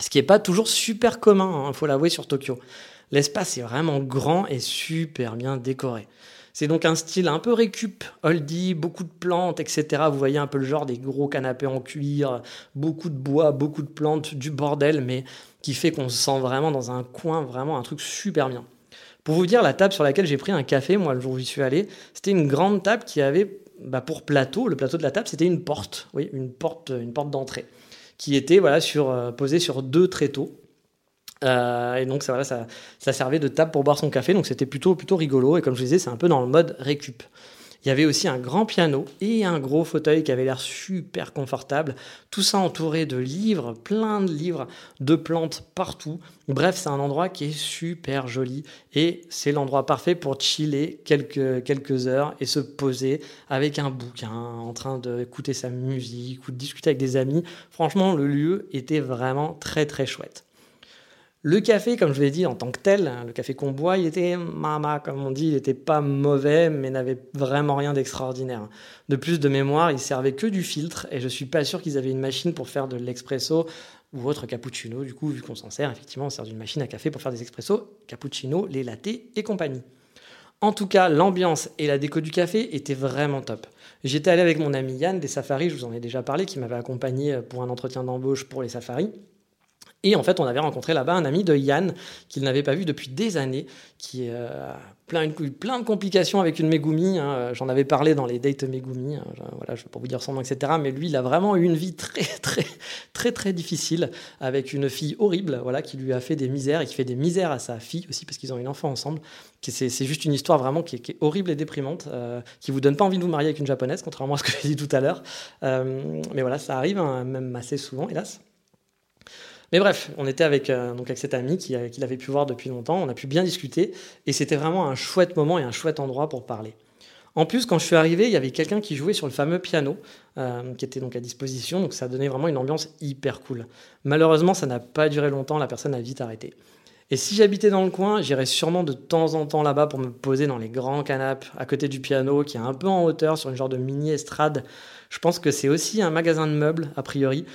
Ce qui n'est pas toujours super commun, il hein, faut l'avouer, sur Tokyo. L'espace est vraiment grand et super bien décoré. C'est donc un style un peu récup, oldie, beaucoup de plantes, etc. Vous voyez un peu le genre des gros canapés en cuir, beaucoup de bois, beaucoup de plantes, du bordel, mais qui fait qu'on se sent vraiment dans un coin, vraiment un truc super bien. Pour vous dire, la table sur laquelle j'ai pris un café, moi, le jour où j'y suis allé, c'était une grande table qui avait bah, pour plateau, le plateau de la table, c'était une porte, oui, une porte, une porte d'entrée, qui était voilà, sur, euh, posée sur deux tréteaux. Euh, et donc ça, servait de table pour boire son café, donc c'était plutôt, plutôt rigolo. Et comme je disais, c'est un peu dans le mode récup. Il y avait aussi un grand piano et un gros fauteuil qui avait l'air super confortable. Tout ça entouré de livres, plein de livres, de plantes partout. Bref, c'est un endroit qui est super joli et c'est l'endroit parfait pour chiller quelques, heures et se poser avec un bouquin, en train d'écouter sa musique ou de discuter avec des amis. Franchement, le lieu était vraiment très très chouette. Le café, comme je l'ai dit en tant que tel, hein, le café qu'on boit, il était mama, comme on dit, il n'était pas mauvais, mais n'avait vraiment rien d'extraordinaire. De plus de mémoire, il servait que du filtre, et je suis pas sûr qu'ils avaient une machine pour faire de l'expresso ou autre cappuccino. Du coup, vu qu'on s'en sert, effectivement, on sert d'une machine à café pour faire des expressos, cappuccino, les lattés et compagnie. En tout cas, l'ambiance et la déco du café étaient vraiment top. J'étais allé avec mon ami Yann des safaris, je vous en ai déjà parlé, qui m'avait accompagné pour un entretien d'embauche pour les safaris. Et en fait, on avait rencontré là-bas un ami de Yann qu'il n'avait pas vu depuis des années, qui a euh, plein, de complications avec une Megumi. Hein. J'en avais parlé dans les dates Megumi. Hein. Voilà, je ne vais pas vous dire son nom, etc. Mais lui, il a vraiment eu une vie très, très, très, très difficile avec une fille horrible, voilà, qui lui a fait des misères et qui fait des misères à sa fille aussi parce qu'ils ont une enfant ensemble. C'est juste une histoire vraiment qui est, horrible et déprimante, euh, qui vous donne pas envie de vous marier avec une japonaise, contrairement à ce que j'ai dit tout à l'heure. Euh, mais voilà, ça arrive hein, même assez souvent, hélas. Mais bref, on était avec, donc avec cet ami qui, qui l'avait pu voir depuis longtemps, on a pu bien discuter, et c'était vraiment un chouette moment et un chouette endroit pour parler. En plus, quand je suis arrivé, il y avait quelqu'un qui jouait sur le fameux piano, euh, qui était donc à disposition, donc ça donnait vraiment une ambiance hyper cool. Malheureusement, ça n'a pas duré longtemps, la personne a vite arrêté. Et si j'habitais dans le coin, j'irais sûrement de temps en temps là-bas pour me poser dans les grands canapes à côté du piano, qui est un peu en hauteur, sur une genre de mini estrade. Je pense que c'est aussi un magasin de meubles, a priori,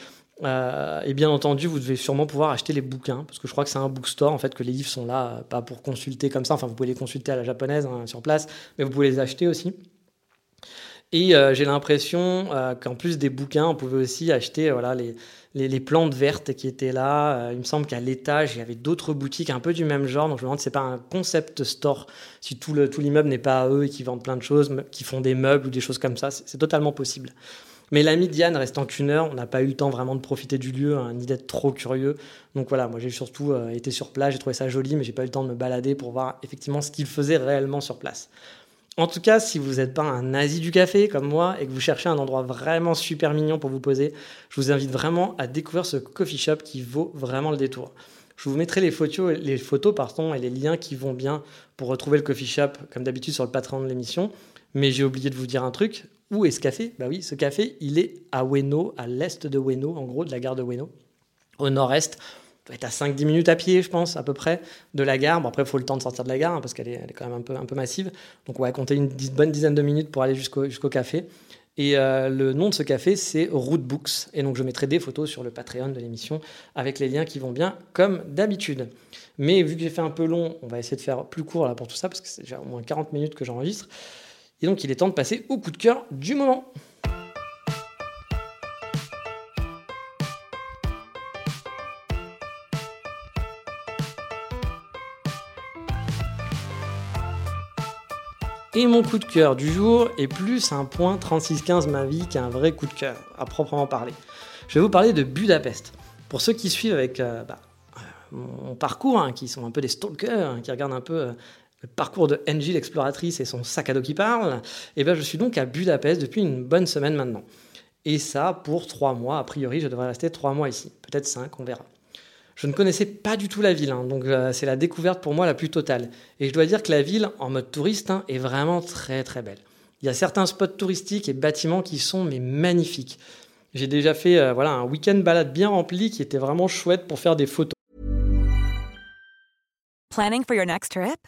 euh, et bien entendu, vous devez sûrement pouvoir acheter les bouquins, parce que je crois que c'est un bookstore, en fait, que les livres sont là, euh, pas pour consulter comme ça, enfin, vous pouvez les consulter à la japonaise hein, sur place, mais vous pouvez les acheter aussi. Et euh, j'ai l'impression qu'en plus des bouquins, on pouvait aussi acheter voilà, les, les, plantes vertes qui étaient là. il me semble qu'à l'étage, il y avait d'autres boutiques un peu du même genre, donc je me demande si c'est pas un concept store, si tout l'immeuble tout n'est pas à eux et qui vendent plein de choses, qui font des meubles ou des choses comme ça, c'est totalement possible. Mais l'ami Diane restant qu'une heure, on n'a pas eu le temps vraiment de profiter du lieu, hein, ni d'être trop curieux. Donc voilà, moi j'ai surtout euh, été sur place, j'ai trouvé ça joli, mais j'ai pas eu le temps de me balader pour voir effectivement ce qu'il faisait réellement sur place. En tout cas, si vous n'êtes pas un nazi du café comme moi et que vous cherchez un endroit vraiment super mignon pour vous poser, je vous invite vraiment à découvrir ce coffee shop qui vaut vraiment le détour. Je vous mettrai les photos, les photos et les liens qui vont bien pour retrouver le coffee shop, comme d'habitude sur le patron de l'émission. Mais j'ai oublié de vous dire un truc. Où est ce café? Bah oui, ce café, il est à Ueno, à l'est de Ueno, en gros, de la gare de Ueno, au nord-est. Il doit être à 5-10 minutes à pied, je pense, à peu près, de la gare. Bon, après, il faut le temps de sortir de la gare, hein, parce qu'elle est, elle est, quand même un peu, un peu massive. Donc, on va compter une bonne dizaine de minutes pour aller jusqu'au jusqu'au café. Et euh, le nom de ce café, c'est Rootbooks. Et donc, je mettrai des photos sur le Patreon de l'émission avec les liens qui vont bien, comme d'habitude. Mais vu que j'ai fait un peu long, on va essayer de faire plus court là pour tout ça, parce que c'est déjà au moins 40 minutes que j'enregistre. Et donc il est temps de passer au coup de cœur du moment. Et mon coup de cœur du jour est plus un point 3615 ma vie qu'un vrai coup de cœur, à proprement parler. Je vais vous parler de Budapest. Pour ceux qui suivent avec euh, bah, euh, mon parcours, hein, qui sont un peu des stalkers, hein, qui regardent un peu euh, le parcours de Angie l'exploratrice et son sac à dos qui parle, et eh bien je suis donc à Budapest depuis une bonne semaine maintenant. Et ça pour trois mois. A priori, je devrais rester trois mois ici. Peut-être cinq, on verra. Je ne connaissais pas du tout la ville, hein, donc euh, c'est la découverte pour moi la plus totale. Et je dois dire que la ville, en mode touriste, hein, est vraiment très très belle. Il y a certains spots touristiques et bâtiments qui sont magnifiques. J'ai déjà fait euh, voilà un week-end balade bien rempli qui était vraiment chouette pour faire des photos. Planning for your next trip?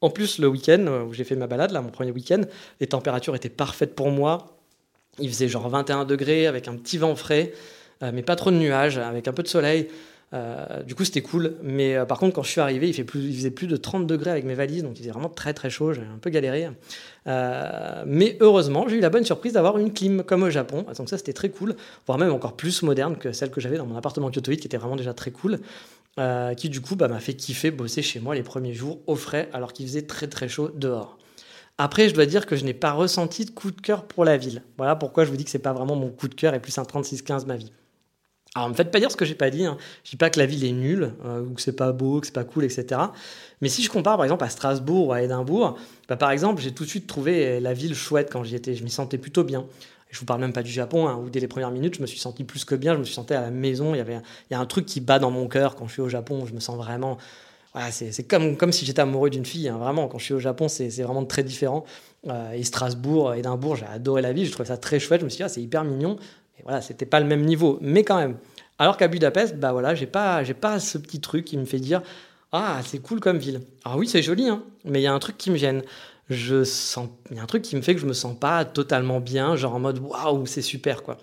En plus, le week-end euh, où j'ai fait ma balade, là, mon premier week-end, les températures étaient parfaites pour moi. Il faisait genre 21 degrés avec un petit vent frais, euh, mais pas trop de nuages, avec un peu de soleil. Euh, du coup, c'était cool. Mais par contre, quand je suis arrivé, il, fait plus, faisait plus de 30 degrés avec mes valises, donc il faisait vraiment très très chaud. J'ai un peu galéré. mais heureusement, j'ai eu la bonne surprise d'avoir une clim comme au Japon. Donc ça, c'était très cool, voire même encore plus moderne que celle que j'avais dans mon appartement kyotoïde, qui était vraiment déjà très cool. Euh, qui du coup bah, m'a fait kiffer bosser chez moi les premiers jours au frais alors qu'il faisait très très chaud dehors. Après, je dois dire que je n'ai pas ressenti de coup de cœur pour la ville. Voilà pourquoi je vous dis que c'est pas vraiment mon coup de cœur et plus un 36-15 ma vie. Alors, me faites pas dire ce que j'ai pas dit. Hein. Je dis pas que la ville est nulle, euh, ou que c'est pas beau, que c'est pas cool, etc. Mais si je compare par exemple à Strasbourg ou à Édimbourg, bah, par exemple, j'ai tout de suite trouvé la ville chouette quand j'y étais. Je m'y sentais plutôt bien. Je vous parle même pas du Japon, hein, où dès les premières minutes, je me suis senti plus que bien, je me suis senti à la maison. Il y avait, il y a un truc qui bat dans mon cœur quand je suis au Japon. Je me sens vraiment. Voilà, c'est comme, comme si j'étais amoureux d'une fille. Hein, vraiment, quand je suis au Japon, c'est vraiment très différent. Euh, et Strasbourg, Édimbourg, j'ai adoré la ville. Je trouvais ça très chouette. Je me suis dit, ah, c'est hyper mignon. Et voilà, c'était pas le même niveau, mais quand même. Alors qu'à Budapest, bah voilà, j'ai pas, pas ce petit truc qui me fait dire, ah, c'est cool comme ville. Alors oui, c'est joli, hein, mais il y a un truc qui me gêne je sens, il y a un truc qui me fait que je me sens pas totalement bien, genre en mode waouh, c'est super quoi.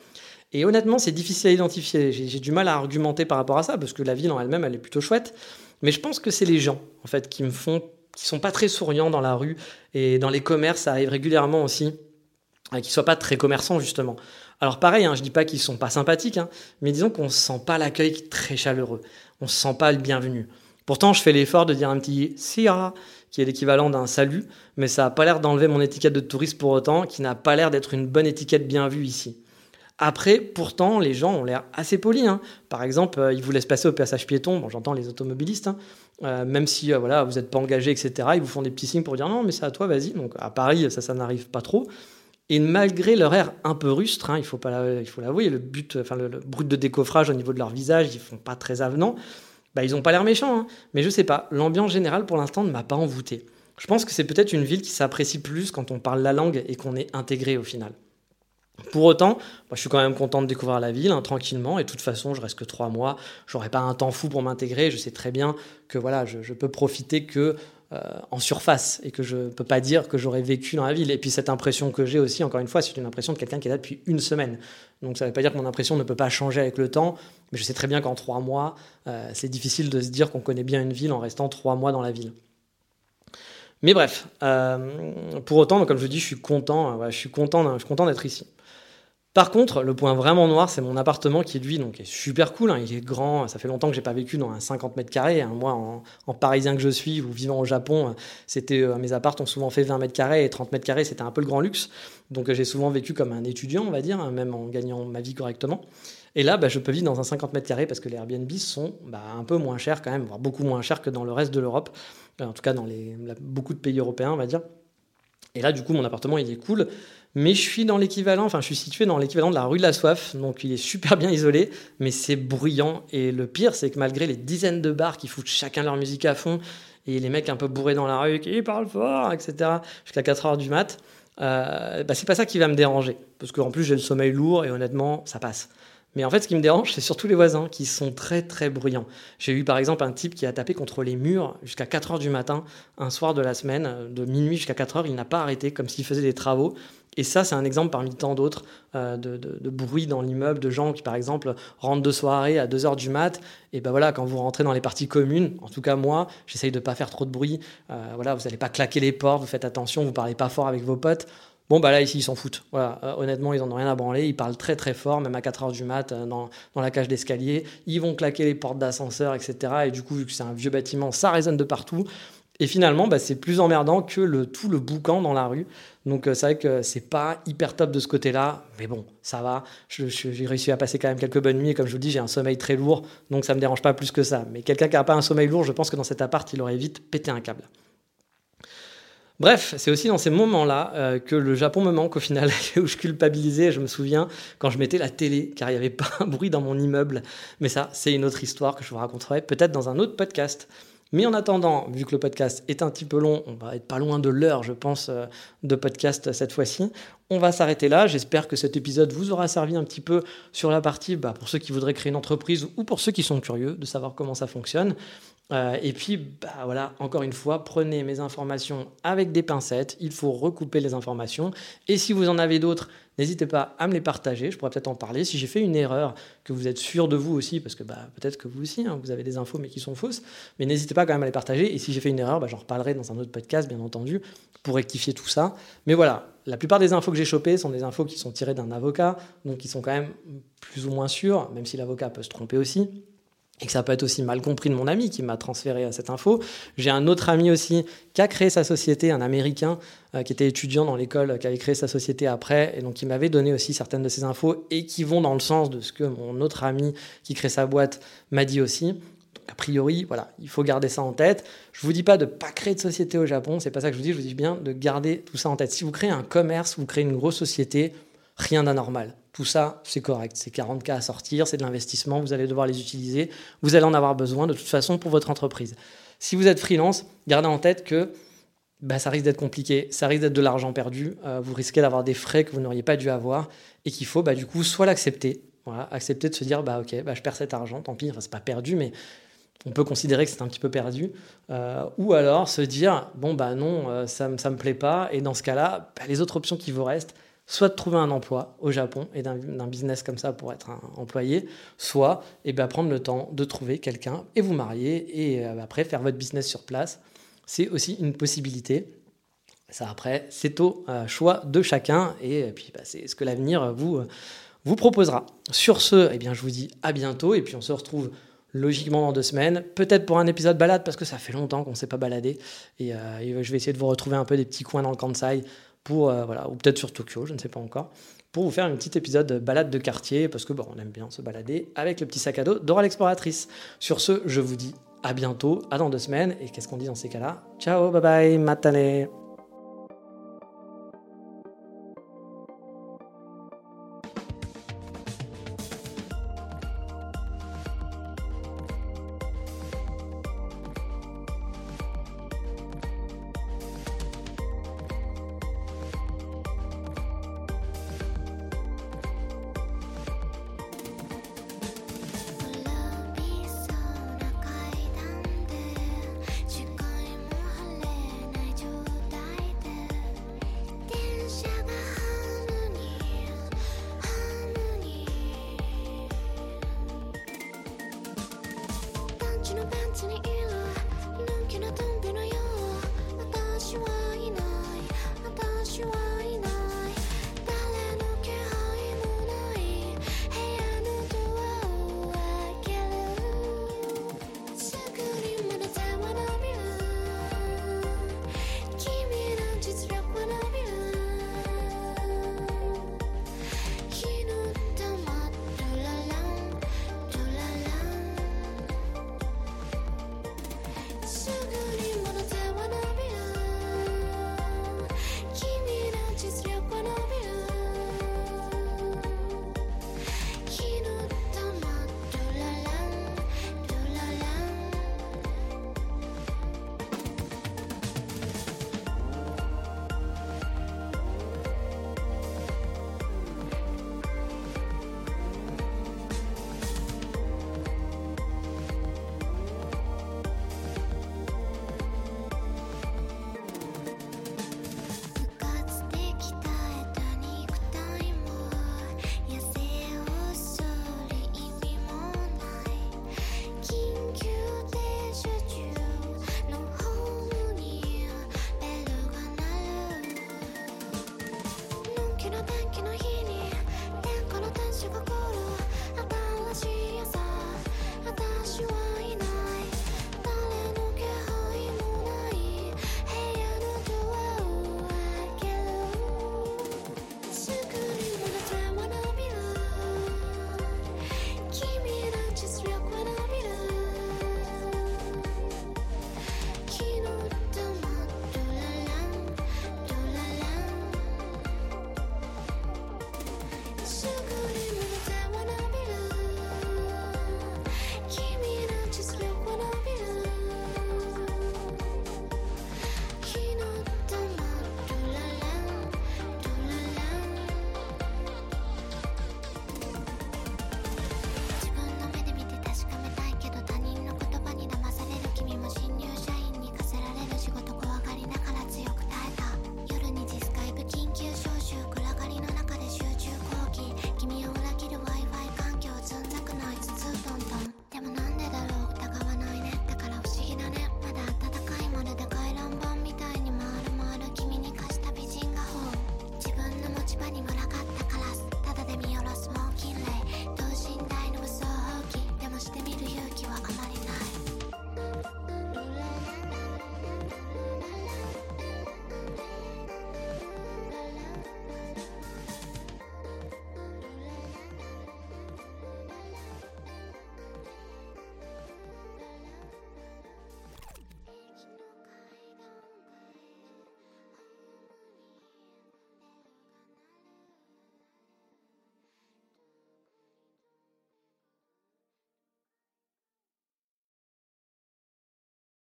Et honnêtement, c'est difficile à identifier. J'ai du mal à argumenter par rapport à ça parce que la ville en elle-même, elle est plutôt chouette. Mais je pense que c'est les gens en fait qui me font, qui sont pas très souriants dans la rue et dans les commerces, ça arrive régulièrement aussi. qui soient pas très commerçants justement. Alors pareil, hein, je dis pas qu'ils sont pas sympathiques, hein, mais disons qu'on ne sent pas l'accueil très chaleureux, on ne sent pas le bienvenu. Pourtant, je fais l'effort de dire un petit Sia, qui est l'équivalent d'un salut, mais ça n'a pas l'air d'enlever mon étiquette de touriste pour autant, qui n'a pas l'air d'être une bonne étiquette bien vue ici. Après, pourtant, les gens ont l'air assez polis. Hein. Par exemple, euh, ils vous laissent passer au passage piéton. Bon, j'entends les automobilistes. Hein. Euh, même si euh, voilà, vous n'êtes pas engagé, etc., ils vous font des petits signes pour dire non, mais c'est à toi, vas-y. Donc à Paris, ça, ça n'arrive pas trop. Et malgré leur air un peu rustre, hein, il faut pas, il faut l'avouer, le but, enfin le, brut de décoffrage au niveau de leur visage, ils font pas très avenant. Bah, ils n'ont pas l'air méchants, hein. mais je sais pas. L'ambiance générale pour l'instant ne m'a pas envoûté. Je pense que c'est peut-être une ville qui s'apprécie plus quand on parle la langue et qu'on est intégré au final. Pour autant, je suis quand même content de découvrir la ville hein, tranquillement. Et de toute façon, je reste que trois mois. J'aurai pas un temps fou pour m'intégrer. Je sais très bien que voilà, je, peux profiter que en surface et que je ne peux pas dire que j'aurais vécu dans la ville. Et puis cette impression que j'ai aussi, encore une fois, c'est une impression de quelqu'un qui est là depuis une semaine. Donc ça ne veut pas dire que mon impression ne peut pas changer avec le temps, mais je sais très bien qu'en trois mois, euh, c'est difficile de se dire qu'on connaît bien une ville en restant trois mois dans la ville. Mais bref, euh, pour autant, comme je dis, je suis content, je suis content, je suis content d'être ici. Par contre, le point vraiment noir, c'est mon appartement qui, lui, donc, est super cool. Hein. il est grand. Ça fait longtemps que j'ai pas vécu dans un 50 mètres carrés. Hein. Moi, en, parisien que je suis ou vivant au Japon, c'était euh, mes apparts ont souvent fait 20 mètres carrés et 30 mètres carrés, c'était un peu le grand luxe. Donc, j'ai souvent vécu comme un étudiant, on va dire, hein, même en gagnant ma vie correctement. Et là, bah, je peux vivre dans un 50 mètres carrés parce que les Airbnb sont bah, un peu moins chers quand même, voire beaucoup moins chers que dans le reste de l'Europe. En tout cas, dans beaucoup de pays européens, on va dire. Et là, du coup, mon appartement, il est cool. Mais je suis dans l'équivalent, enfin, je suis situé dans l'équivalent de la rue de la Soif. Donc, il est super bien isolé, mais c'est bruyant. Et le pire, c'est que malgré les dizaines de bars qui foutent chacun leur musique à fond, et les mecs un peu bourrés dans la rue qui parlent fort, etc., jusqu'à 4 heures du mat, euh, bah, c'est pas ça qui va me déranger. Parce qu'en plus, j'ai le sommeil lourd et honnêtement, ça passe. Mais en fait, ce qui me dérange, c'est surtout les voisins qui sont très très bruyants. J'ai eu par exemple un type qui a tapé contre les murs jusqu'à 4 heures du matin, un soir de la semaine, de minuit jusqu'à 4 heures, il n'a pas arrêté, comme s'il faisait des travaux. Et ça, c'est un exemple parmi tant d'autres euh, de, bruit dans l'immeuble, de gens qui, par exemple, rentrent de soirée à 2 heures du mat. Et ben voilà, quand vous rentrez dans les parties communes, en tout cas moi, j'essaye de ne pas faire trop de bruit. Euh, voilà, vous n'allez pas claquer les portes, vous faites attention, vous parlez pas fort avec vos potes. Bon, bah là, ici, ils s'en foutent. Euh, honnêtement, ils en ont rien à branler. Ils parlent très, très fort, même à 4 heures du mat, euh, dans, la cage d'escalier. Ils vont claquer les portes d'ascenseur, etc. Et du coup, vu que c'est un vieux bâtiment, ça résonne de partout. Et finalement, bah, c'est plus emmerdant que tout le boucan dans la rue. Donc, euh, c'est vrai que c'est pas hyper top de ce côté-là. Mais bon, ça va. J'ai réussi à passer quand même quelques bonnes nuits. Et comme je vous dis, j'ai un sommeil très lourd. Donc, ça me dérange pas plus que ça. Mais quelqu'un qui n'a pas un sommeil lourd, je pense que dans cet appart, il aurait vite pété un câble. Bref, c'est aussi dans ces moments-là euh, que le Japon me manque au final, où je culpabilisais, je me souviens, quand je mettais la télé, car il n'y avait pas un bruit dans mon immeuble. Mais ça, c'est une autre histoire que je vous raconterai peut-être dans un autre podcast. Mais en attendant, vu que le podcast est un petit peu long, on va être pas loin de l'heure, je pense, euh, de podcast cette fois-ci. On va s'arrêter là. J'espère que cet épisode vous aura servi un petit peu sur la partie bah, pour ceux qui voudraient créer une entreprise ou pour ceux qui sont curieux de savoir comment ça fonctionne. Euh, et puis, bah, voilà, encore une fois, prenez mes informations avec des pincettes. Il faut recouper les informations. Et si vous en avez d'autres, n'hésitez pas à me les partager. Je pourrais peut-être en parler. Si j'ai fait une erreur, que vous êtes sûr de vous aussi, parce que bah, peut-être que vous aussi, hein, vous avez des infos mais qui sont fausses. Mais n'hésitez pas quand même à les partager. Et si j'ai fait une erreur, bah, j'en reparlerai dans un autre podcast, bien entendu, pour rectifier tout ça. Mais voilà, la plupart des infos que j'ai chopées sont des infos qui sont tirées d'un avocat, donc qui sont quand même plus ou moins sûres, même si l'avocat peut se tromper aussi et que ça peut être aussi mal compris de mon ami qui m'a transféré cette info. J'ai un autre ami aussi qui a créé sa société, un Américain euh, qui était étudiant dans l'école, qui avait créé sa société après, et donc qui m'avait donné aussi certaines de ces infos et qui vont dans le sens de ce que mon autre ami qui crée sa boîte m'a dit aussi. Donc a priori, voilà, il faut garder ça en tête. Je vous dis pas de pas créer de société au Japon, c'est pas ça que je vous dis. Je vous dis bien de garder tout ça en tête. Si vous créez un commerce, vous créez une grosse société, rien d'anormal. Tout ça, c'est correct. C'est 40K à sortir, c'est de l'investissement, vous allez devoir les utiliser, vous allez en avoir besoin de toute façon pour votre entreprise. Si vous êtes freelance, gardez en tête que bah, ça risque d'être compliqué, ça risque d'être de l'argent perdu, euh, vous risquez d'avoir des frais que vous n'auriez pas dû avoir et qu'il faut bah, du coup soit l'accepter, voilà, accepter de se dire bah ok, bah, je perds cet argent, tant pis, enfin, c'est pas perdu, mais on peut considérer que c'est un petit peu perdu, euh, ou alors se dire bon bah non, euh, ça, ça me plaît pas, et dans ce cas-là, bah, les autres options qui vous restent, soit de trouver un emploi au Japon et d'un business comme ça pour être un employé, soit et eh bien, prendre le temps de trouver quelqu'un et vous marier et euh, après faire votre business sur place. C'est aussi une possibilité. Ça après, c'est au choix de chacun et puis bah, c'est ce que l'avenir vous, vous proposera. Sur ce, eh bien, je vous dis à bientôt et puis on se retrouve logiquement dans deux semaines, peut-être pour un épisode balade parce que ça fait longtemps qu'on ne s'est pas baladé et, je vais essayer de vous retrouver un peu des petits coins dans le Kansai pour voilà ou peut-être sur Tokyo, je ne sais pas encore pour vous faire un petit épisode de balade de quartier, parce que bon, on aime bien se balader avec le petit sac à dos d'Aura l'exploratrice. Sur ce, je vous dis à bientôt, à dans deux semaines, et qu'est-ce qu'on dit dans ces cas-là? Ciao, bye bye, matane